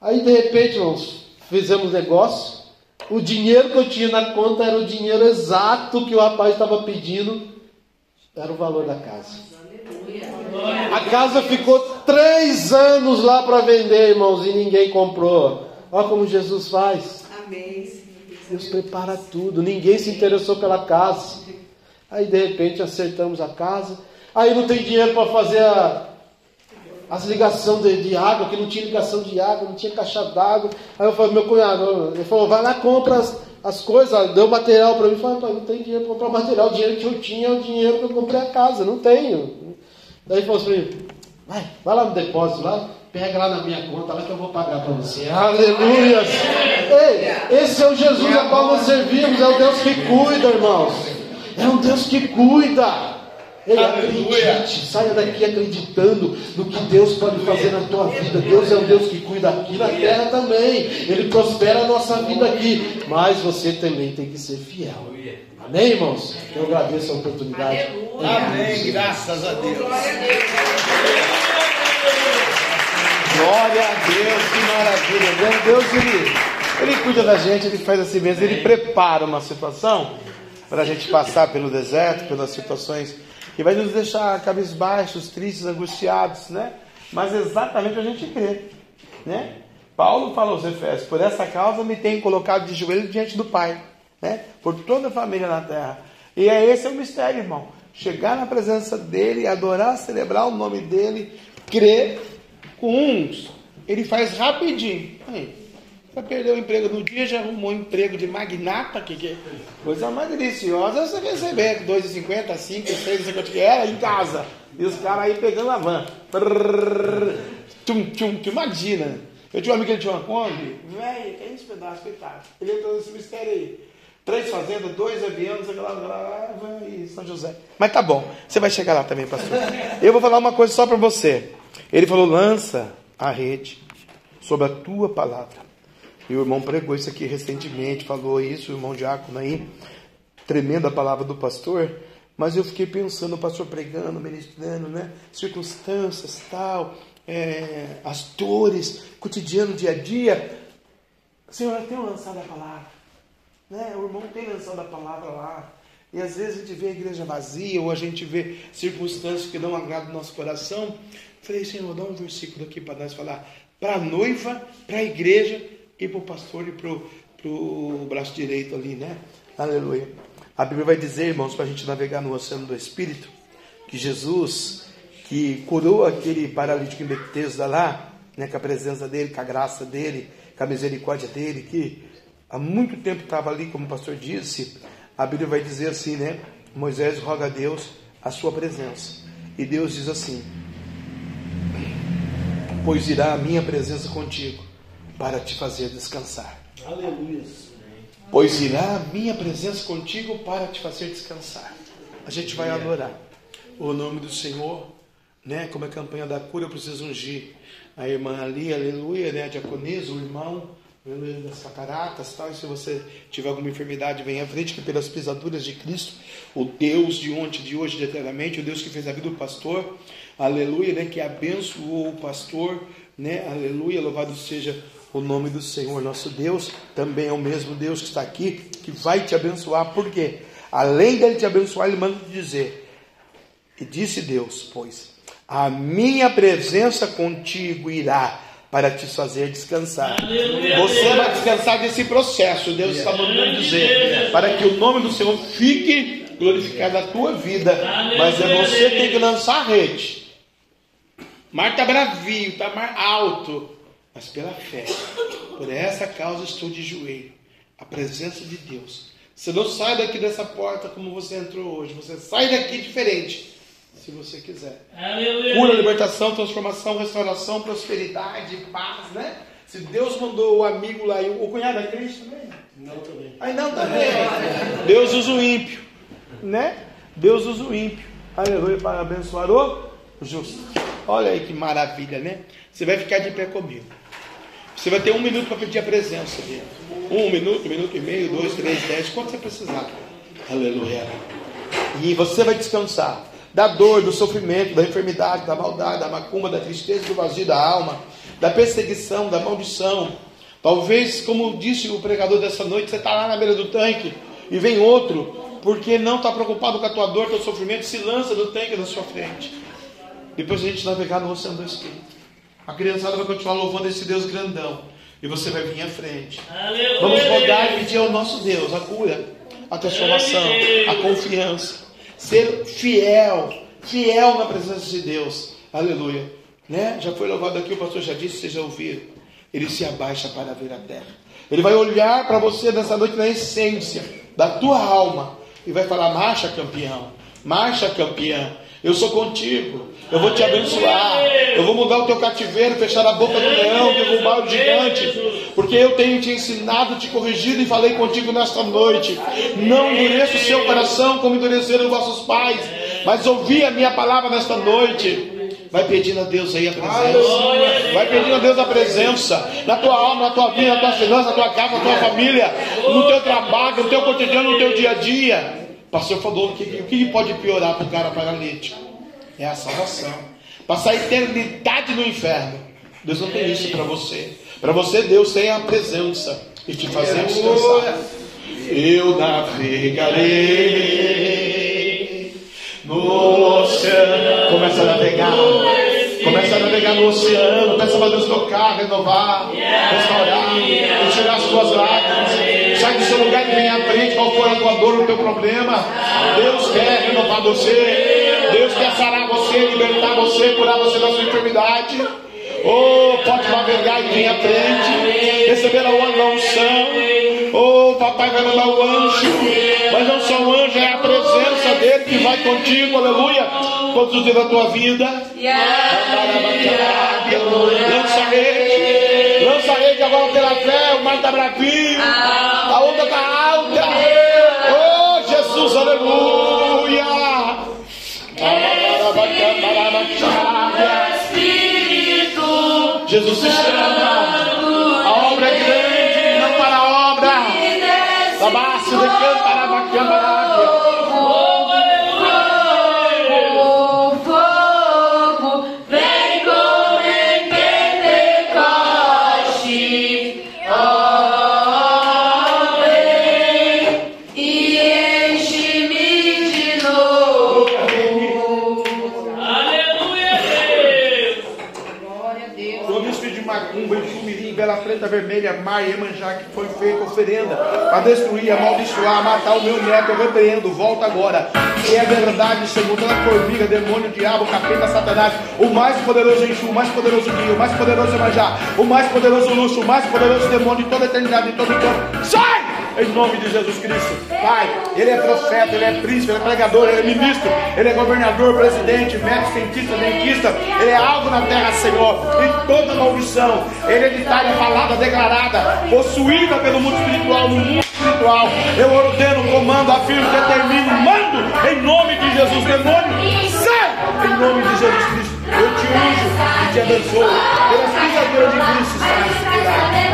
Aí de repente, irmãos, fizemos negócio. O dinheiro que eu tinha na conta era o dinheiro exato que o rapaz estava pedindo, era o valor da casa. A casa ficou três anos lá para vender, irmãos, e ninguém comprou. Olha como Jesus faz. Amém. Deus prepara tudo. Ninguém se interessou pela casa. Aí de repente acertamos a casa. Aí não tem dinheiro para fazer a, as ligações de, de água, que não tinha ligação de água, não tinha caixa d'água. Aí eu falei, meu cunhado, ele falou, vai lá, compra as, as coisas, deu material para mim. Falei, pai, não tem dinheiro para comprar material. O dinheiro que eu tinha é o dinheiro que eu comprei a casa, não tenho. Daí falou assim, vai, vai lá no depósito lá, pega lá na minha conta lá que eu vou pagar para você. Aleluia! Ei, esse é o Jesus a qual nós servimos, é o Deus que cuida, irmãos. É um Deus que cuida. Ei, acredite, saia daqui acreditando no que Deus pode fazer na tua vida. Deus é um Deus que cuida aqui na terra também. Ele prospera a nossa vida aqui. Mas você também tem que ser fiel. Amém, irmãos? Eu agradeço a oportunidade. Amém, graças a Deus. Glória a Deus, que maravilha. Deus, Deus ele, ele cuida da gente, ele faz assim mesmo, ele prepara uma situação para a gente passar pelo deserto, pelas situações que vai nos deixar cabisbaixos, tristes, angustiados, né? Mas exatamente a gente crê, né? Paulo falou aos Efésios: Por essa causa me tenho colocado de joelho diante do Pai, né? Por toda a família na terra. E é esse é o mistério, irmão. Chegar na presença dele, adorar, celebrar o nome dele, crer com uns, ele faz rapidinho. Aí, já perdeu o emprego no dia, já arrumou um emprego de magnata, que, que coisa mais deliciosa você receber 2,50, 5, 6, não sei quanto que era, em casa. E os caras aí pegando a van. Tchum, tchum, tchum, imagina. Eu tinha um amigo que ele tinha uma Kombi, velho, tem esse pedaço, coitado. Ele entrou nesse mistério aí. Três fazendas, dois aviões, sei lá, lá, e São José. Mas tá bom, você vai chegar lá também, pastor. Eu vou falar uma coisa só para você. Ele falou: lança a rede sobre a tua palavra. E o irmão pregou isso aqui recentemente, falou isso, o irmão Diácono aí. Tremenda a palavra do pastor. Mas eu fiquei pensando, o pastor pregando, ministrando, né? Circunstâncias, tal, é, as dores, cotidiano, dia a dia. Senhor, eu tenho lançado a palavra. Né? O irmão tem lançado a palavra lá. E às vezes a gente vê a igreja vazia, ou a gente vê circunstâncias que não agradam o nosso coração. Falei, Senhor, dá um versículo aqui para nós falar. Para a noiva, para a igreja e para o pastor e para o braço direito ali, né? Aleluia. A Bíblia vai dizer, irmãos, para a gente navegar no oceano do Espírito, que Jesus, que curou aquele paralítico em Betesda lá, né, com a presença dele, com a graça dele, com a misericórdia dele, que há muito tempo estava ali, como o pastor disse, a Bíblia vai dizer assim, né? Moisés roga a Deus a sua presença. E Deus diz assim: Pois irá a minha presença contigo para te fazer descansar. Aleluia. Pois irá a minha presença contigo para te fazer descansar. A gente vai adorar o nome do Senhor, né? Como é a campanha da cura, eu preciso ungir a irmã ali, aleluia, né? A diaconisa, o irmão, aleluia, das cataratas tal. E se você tiver alguma enfermidade, vem à frente, que pelas pisaduras de Cristo, o Deus de ontem, de hoje, de eternamente, o Deus que fez a vida do pastor, aleluia, né? Que abençoou o pastor, né? Aleluia, louvado seja o nome do Senhor nosso Deus também é o mesmo Deus que está aqui, que vai te abençoar, porque além dele te abençoar, ele manda te dizer: E disse Deus, pois, a minha presença contigo irá para te fazer descansar. Você vai descansar desse processo, Deus está mandando dizer, para que o nome do Senhor fique glorificado na tua vida, mas é você que tem que lançar a rede. Mar está bravio, está mar alto mas pela fé. Por essa causa estou de joelho. A presença de Deus. Você não sai daqui dessa porta como você entrou hoje. Você sai daqui diferente. Se você quiser. Aleluia. Cura, libertação, transformação, restauração, prosperidade, paz, né? Se Deus mandou o amigo lá e o cunhado é crente também? Não também. Aí não também. Deus usa o ímpio, né? Deus usa o ímpio. Aleluia para abençoar o justo. Olha aí que maravilha, né? Você vai ficar de pé comigo. Você vai ter um minuto para pedir a presença dele. Um minuto, um minuto e meio, dois, três, dez, quanto você precisar. Aleluia. E você vai descansar da dor, do sofrimento, da enfermidade, da maldade, da macumba, da tristeza, do vazio da alma, da perseguição, da maldição, Talvez, como disse o pregador dessa noite, você está lá na beira do tanque e vem outro, porque não está preocupado com a tua dor, teu sofrimento, se lança do tanque na sua frente. Depois a gente navegar no Oceano do Espírito. A criançada vai continuar louvando esse Deus grandão. E você vai vir à frente. Aleluia. Vamos rogar e pedir ao nosso Deus a cura, a transformação, a confiança. Ser fiel, fiel na presença de Deus. Aleluia. Né? Já foi louvado aqui, o pastor já disse, vocês já ouviram. Ele se abaixa para ver a terra. Ele vai olhar para você nessa noite na essência da tua alma e vai falar: marcha, campeão, marcha, campeã. Eu sou contigo, eu vou te abençoar, eu vou mudar o teu cativeiro, fechar a boca do leão, derrubar o gigante, porque eu tenho te ensinado, te corrigido e falei contigo nesta noite. Não endureça o seu coração como endureceram os vossos pais, mas ouvi a minha palavra nesta noite. Vai pedindo a Deus aí a presença. Vai pedindo a Deus a presença. Na tua alma, na tua vida, na tua finança, na tua casa, na tua família, no teu trabalho, no teu cotidiano, no teu dia a dia. O pastor falou que o que pode piorar para o cara paralítico? É a salvação. Passar a eternidade no inferno. Deus não tem isso para você. Para você, Deus tem a presença e te fazer descansar. Eu navegarei no oceano. Começa a navegar. Começa a navegar no oceano. Peça para Deus tocar, renovar, restaurar, e tirar as tuas lágrimas. Sai do seu lugar e vem à frente. Qual for a tua dor, o teu problema? Deus quer renovar você. Deus quer sarar você, libertar você, curar você da sua enfermidade. Oh, pode navegar e vir à frente, receber a unção. Oh, papai vai mandar o anjo, mas não só o anjo, é a presença dele que vai contigo, aleluia, todos os dias da tua vida. Lança a rede, lança rede agora pela fé, o mar está bravinho, a onda está alta. Oh, Jesus, aleluia. Jesus se chama. A obra é grande, não para a obra. Labaço de cantarabacambarábia. Vermelha, mar e emanjá que foi feita oferenda para destruir, amaldiçoar, matar o meu neto, eu repreendo, volta agora. Que é verdade, segundo a formiga, demônio, diabo, capeta, satanás, o mais poderoso Enxu, o mais poderoso Guia, o mais poderoso Emanjá, o mais poderoso Luxo, o mais poderoso demônio de toda a eternidade, de todo o tempo. Em nome de Jesus Cristo. Pai, Ele é profeta, Ele é príncipe, Ele é pregador, Ele é ministro, Ele é governador, presidente, médico, cientista, dentista. Ele é algo na terra, Senhor. E toda maldição, hereditária, falada, declarada, possuída pelo mundo espiritual, no mundo espiritual. Eu ordeno, comando, afirmo, determino, mando, em nome de Jesus, demônio, sai! Em nome de Jesus Cristo. Eu te unjo e te abençoo. Pelas pisaduras de Cristo, sai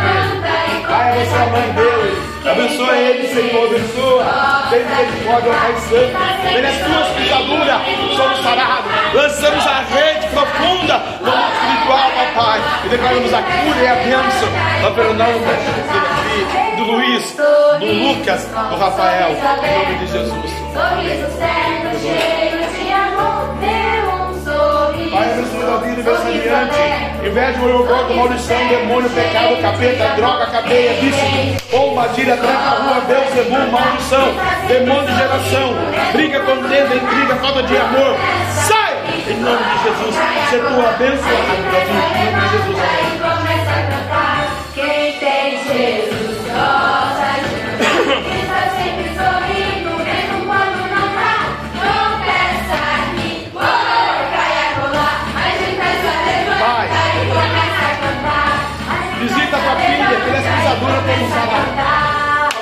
curado. Pai, abençoa a mãe dele. Abençoa ele, Senhor. Abençoa. Tem misericórdia, Pai Santo. Pelas tuas pisaduras, somos sarados. Lançamos a rede profunda no mundo espiritual, papai. E declaramos a cura e a bênção. Ó, pelo nome do do Luiz, do Lucas, do Rafael. Em nome de Jesus. Sorriso certo, cheio abençoa a vida aniversariante. Inveja, olho gordo, maldição, demônio, pecado, capeta, droga, cadeia, vício, pomba, tira, tranca rua, Deus, demônio, maldição, demônio de geração, briga, contenda, intriga, falta de amor. Sai! Em nome de Jesus, ser tu abençoado, Davi. Em nome de Jesus, amém.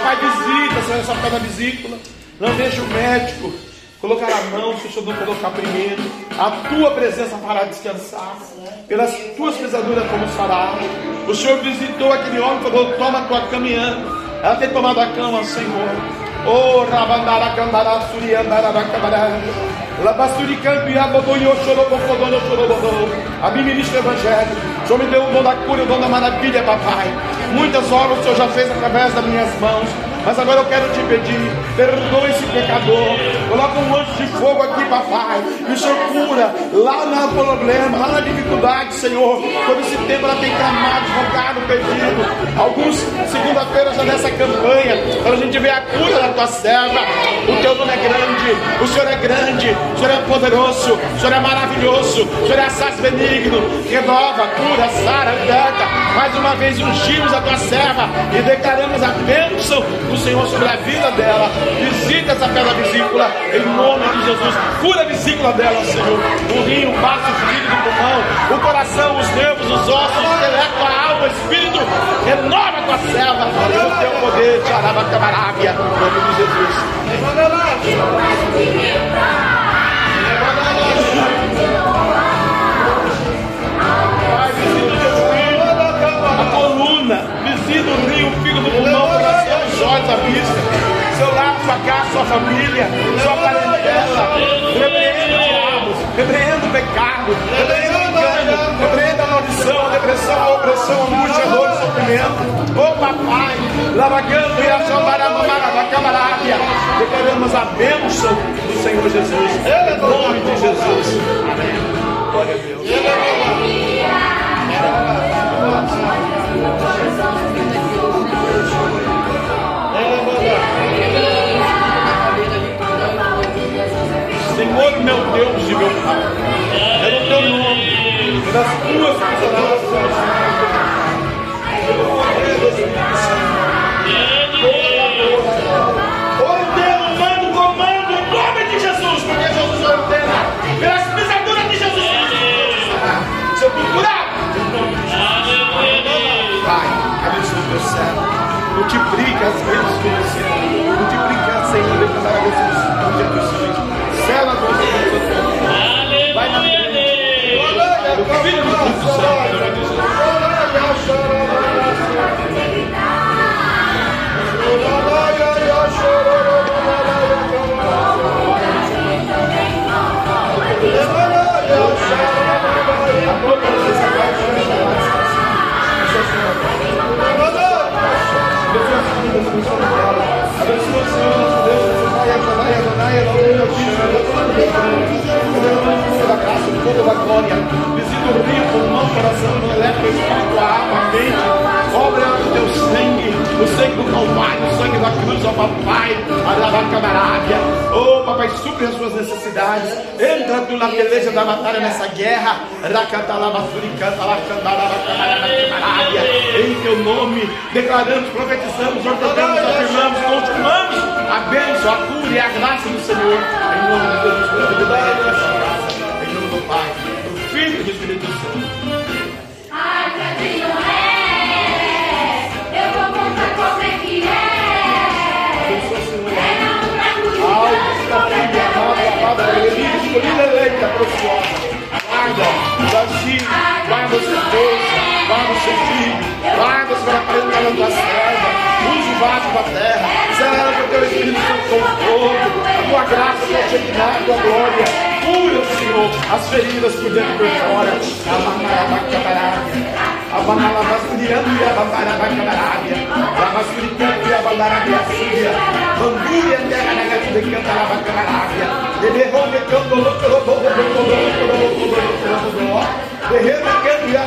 Pai, visita, Senhor, essa ficar na vesícula. Não deixa o médico colocar a mão, se o Senhor não colocar primeiro. A tua presença fará descansar. Pelas tuas pisaduras como sará. O Senhor visitou aquele homem e falou: Toma a tua cama anda. Ela tem tomado a cama, Senhor. Oh, rabandara, candara, suriandara, bacabará. Labasturi campiá, boboiô, chorobocodô, chorobodô. A mim ministra o evangelho. O Senhor me deu o dom da cura, o dom da maravilha, papai. Muitas obras o Senhor já fez através das minhas mãos. Mas agora eu quero te pedir, perdoe esse pecador. Coloca um anjo de fogo aqui, papai. E o Senhor cura lá no problema, lá na dificuldade, Senhor. Todo esse tempo ela tem clamado, rogado, pedido. Alguns, segunda-feira, já nessa campanha, para a gente ver a cura da tua serva. O teu nome é grande, o Senhor é grande, o Senhor é poderoso, o Senhor é maravilhoso, o Senhor é assaz benigno. Renova, cura, sara, liberta. Mais uma vez ungimos a tua serva e declaramos a bênção do Senhor sobre a vida dela. Visita essa pedra vesícula em nome de Jesus. Cura a vesícula dela, Senhor. O rim, o baço, o fígado, o pulmão, o coração, os nervos, os ossos, o intelecto, a alma, o espírito. Renova a tua serva no teu poder. Tcharabacabarábia. Em nome de Jesus. President. Multiplica as redes do você tem. Multiplica, Senhor, Deus, as agradecimentos. Sela a nossa. Vai na frente. O Filho do Santo, Senhor Thank you sangue, do Calvário, o sangue da cruz, ó papai, a camarábia. Oh, papai, supre as suas necessidades. Entra na peleja da batalha nessa guerra. Em teu nome, declaramos, profetizamos, ordenamos, afirmamos, continuamos a bênção, a cura e a graça do Senhor. Em nome de graça. Em nome do Pai, do Filho e do Espírito Santo. da filha, amada, favorita, escolhida, eleita, apropriada. Guarda, vazio, guarda os seus dois, guarda a seus filhos, guarda-os para aprender na tua a Use o vaso da terra, celebra o teu Espírito Santo conforto, a tua graça a é dignar a tua glória. Cura, Senhor, as feridas por dentro e por fora. Amar, amar, amar, amar. abana la kasudia dia bangkara bangkara dia la kasudia dia bangkara dia sudia mengguri yang dia ada kaki dekat ke bangkara dia jadi home kok kok kok kok kok kok kok kok kok kok kok kok quero ir a.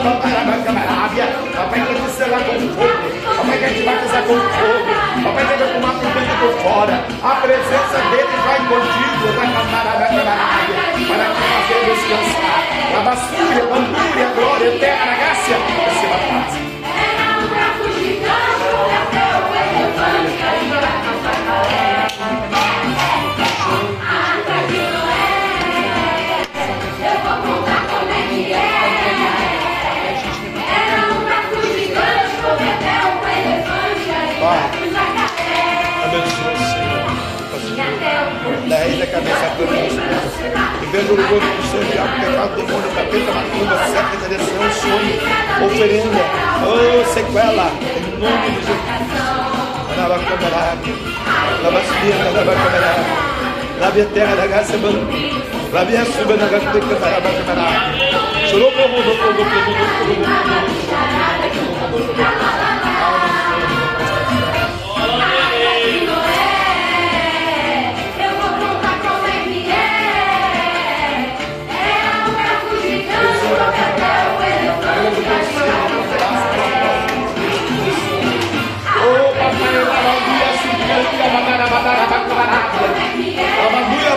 Papai quer te selar com fogo. Papai quer te batizar com fogo. Papai quer derramar por dentro por fora. A presença dele vai contigo Babarabacabarábia para te fazer descansar. A basúria, a bandúria, a glória eterna, a graça. Receba a paz. É não pra fugir, canto, é teu Eu oh, sequela, em nome de Jesus. Alabacabarábia, labastia, alabacabarábia. Lábia terra da graça, mano. Lábia suba da graça, de cantar, alabacabarábia. Chorou, povo, povo, povo, povo, povo, povo, povo, povo, povo, povo, povo, povo, povo,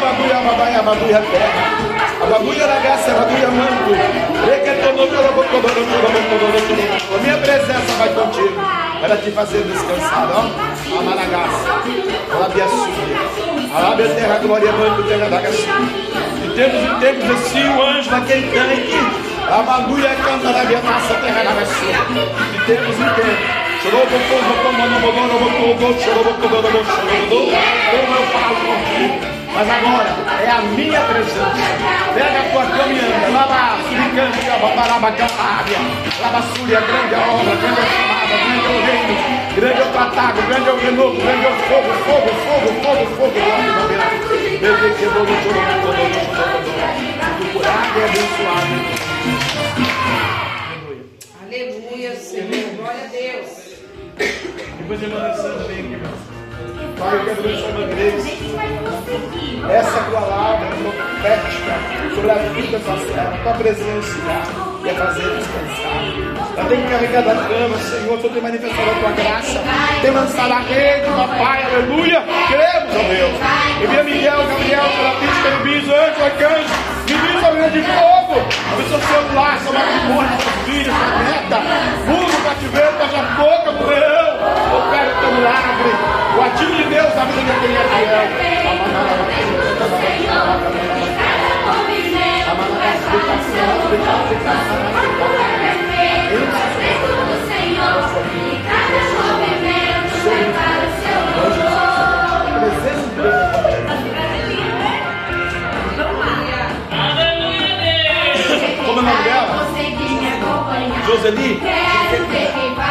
bagulho terra. A bagulho da graça, a bagulho manto. A minha presença vai contigo. Para te fazer descansar, ó. Amaragaça. Alabiaçu. Alabia terra, glória, manto, terra da graça. De tempos em tempos, assim, o anjo naquele tanque. A bagulho é canta da minha massa, terra graça. De tempos em tempos. Como eu falo contigo. Mas agora é a minha presença. Pega a tua caminhada. Lava, suricante, babaraba, calábia. Lava, súria, grande a obra, grande a chamada, grande é o reino. Grande é o tratado, grande é o renovo, grande é o fogo, fogo, fogo, fogo, fogo. Tudo curado e abençoado. Aleluia, Senhor. Glória a Deus. Depois de Irmã Sandra vem aqui. Pai, eu quero abençoar a igreja. Essa palavra profética sobre a vida da serva, tua presença irá é fazer descansar. Ela tem carregado a cama, Senhor, tu tem manifestado a tua graça, tem lançado a rede, papai, aleluia. Cremos, ó Deus. Envia Miguel, Gabriel, Terapista, Querubins, anjo, arcanjo, ministro a de fogo. Abençoa o seu lar, seu matrimônio, seus filhos, sua neta. Muda o cativeiro, beija a boca do leão. Opera o teu milagre. O ativo de Deus na vida daquele é Como é o nome dela? Joseli?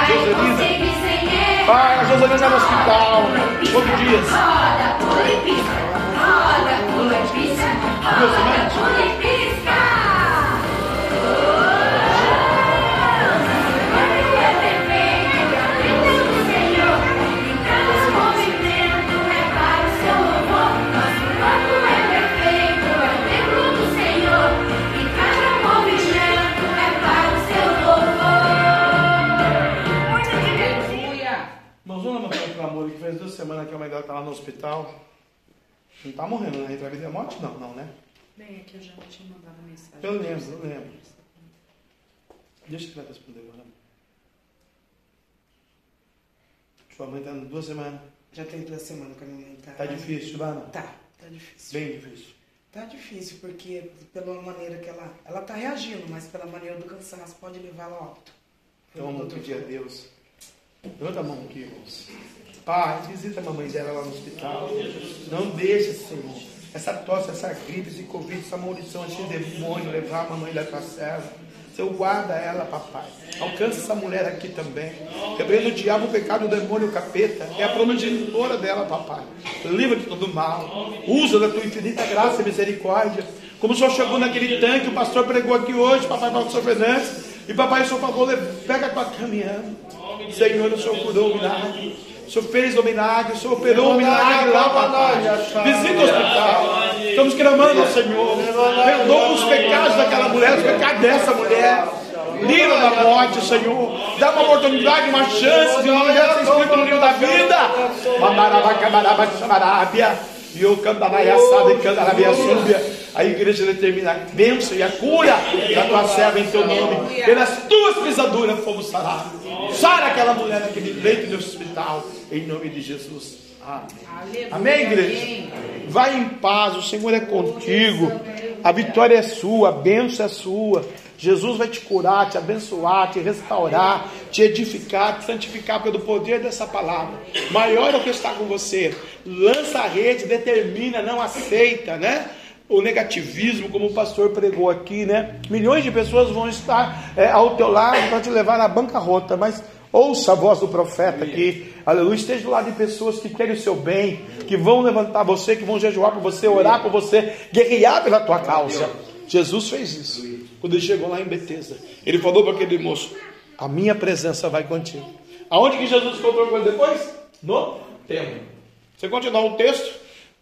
Joselina? Pai, a Joselina no hospital. Quantos dias? Duas semanas? Irmãos, que a mãe dela está lá no hospital. Não está morrendo, né? Entre a vida e a morte? Não, não, né? Bem, aqui eu já tinha mandado mensagem. Eu lembro, eu lembro. Deixa que ela responder agora. Sua mãe está duas semanas. Já tem duas semanas que a minha mãe tá. Tá difícil, Silvana? Tá, tá difícil. Bem difícil. Tá difícil, porque pela maneira que ela. Ela tá reagindo, mas pela maneira do cansaço pode levar ela a óbito. Então vamos pedir a. Deus. Levanta a mão aqui, irmãos. Pai, visita a mamãe dela lá no hospital. Não deixa, Senhor, essa tosse, essa gripe, esse Covid, essa maldição, esse demônio levar a mamãe da tua serva. Senhor, guarda ela, papai. Alcança essa mulher aqui também. Quebrando o diabo, o pecado, o demônio, o capeta. É a prometitora dela, papai. Livra de todo mal. Usa da tua infinita graça e misericórdia. Como o Senhor chegou naquele tanque, o pastor pregou aqui hoje, papai, Senhor Fernandes. E papai, o Senhor falou, pega a tua caminhando. Senhor, o Senhor curou o milagre. O Senhor fez o milagre, o Senhor operou o milagre lá, papai. Visita o hospital. Estamos clamando ao Senhor. Perdoa os pecados daquela mulher, os pecados dessa mulher. Livra da morte, Senhor. Dá uma oportunidade, uma chance de nome dela ser escrito no livro da vida. Mamarabacabarabacamarábia. E o candaraiaçada e candarabia A igreja determina a bênção e a cura da tua serva em teu nome. Pelas tuas pisaduras fomos sarados. Sara aquela mulher naquele leito de hospital. Em nome de Jesus. Amém. Amém, igreja? Vai em paz, o Senhor é contigo. A vitória é sua, a bênção é sua. Jesus vai te curar, te abençoar, te restaurar, te edificar, te santificar pelo poder dessa palavra. Maior é o que está com você. Lança a rede, determina, não aceita, né? O negativismo, como o pastor pregou aqui, né? Milhões de pessoas vão estar é, ao teu lado para te levar na bancarrota, mas ouça a voz do profeta aqui, aleluia. Esteja do lado de pessoas que querem o seu bem, que vão levantar você, que vão jejuar por você, orar por você, guerrear pela tua causa. Jesus fez isso. Quando ele chegou lá em Betesda, ele falou para aquele moço: A minha presença vai contigo. Aonde que Jesus encontrou com ele depois? No templo. Você continuar o texto,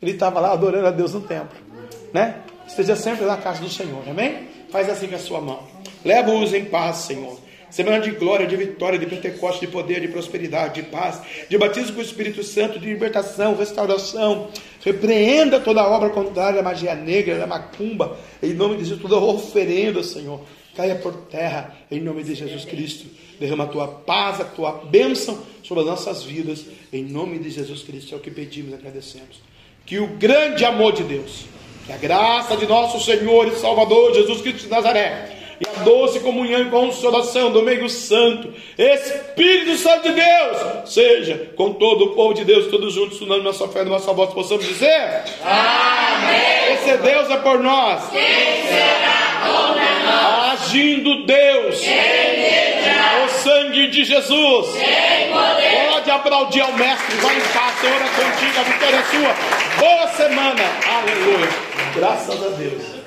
ele estava lá adorando a Deus no templo, né? Esteja sempre na casa do Senhor, amém? Faz assim com a sua mão. Leva-os em paz, Senhor. Semana de glória, de vitória, de Pentecostes, de poder, de prosperidade, de paz, de batismo com o Espírito Santo, de libertação, restauração, Repreenda toda obra contrária à magia negra, da macumba. Em nome de Jesus, toda oferenda, Senhor. Caia por terra, em nome de Jesus Cristo. Derrama a tua paz, a tua bênção sobre as nossas vidas. Em nome de Jesus Cristo. É o que pedimos e agradecemos. Que o grande amor de Deus, que a graça de nosso Senhor e Salvador Jesus Cristo de Nazaré, e a doce comunhão e consolação do meio santo, Espírito Santo de Deus, seja com todo o povo de Deus, todos juntos, unando nossa fé e nossa voz, possamos dizer: Amém. Esse Deus é por nós. Quem será contra nós? Agindo Deus, o sangue de Jesus. Pode aplaudir ao Mestre, vai em paz, Senhor é contigo, a vitória é sua. Boa semana, aleluia. Graças a Deus.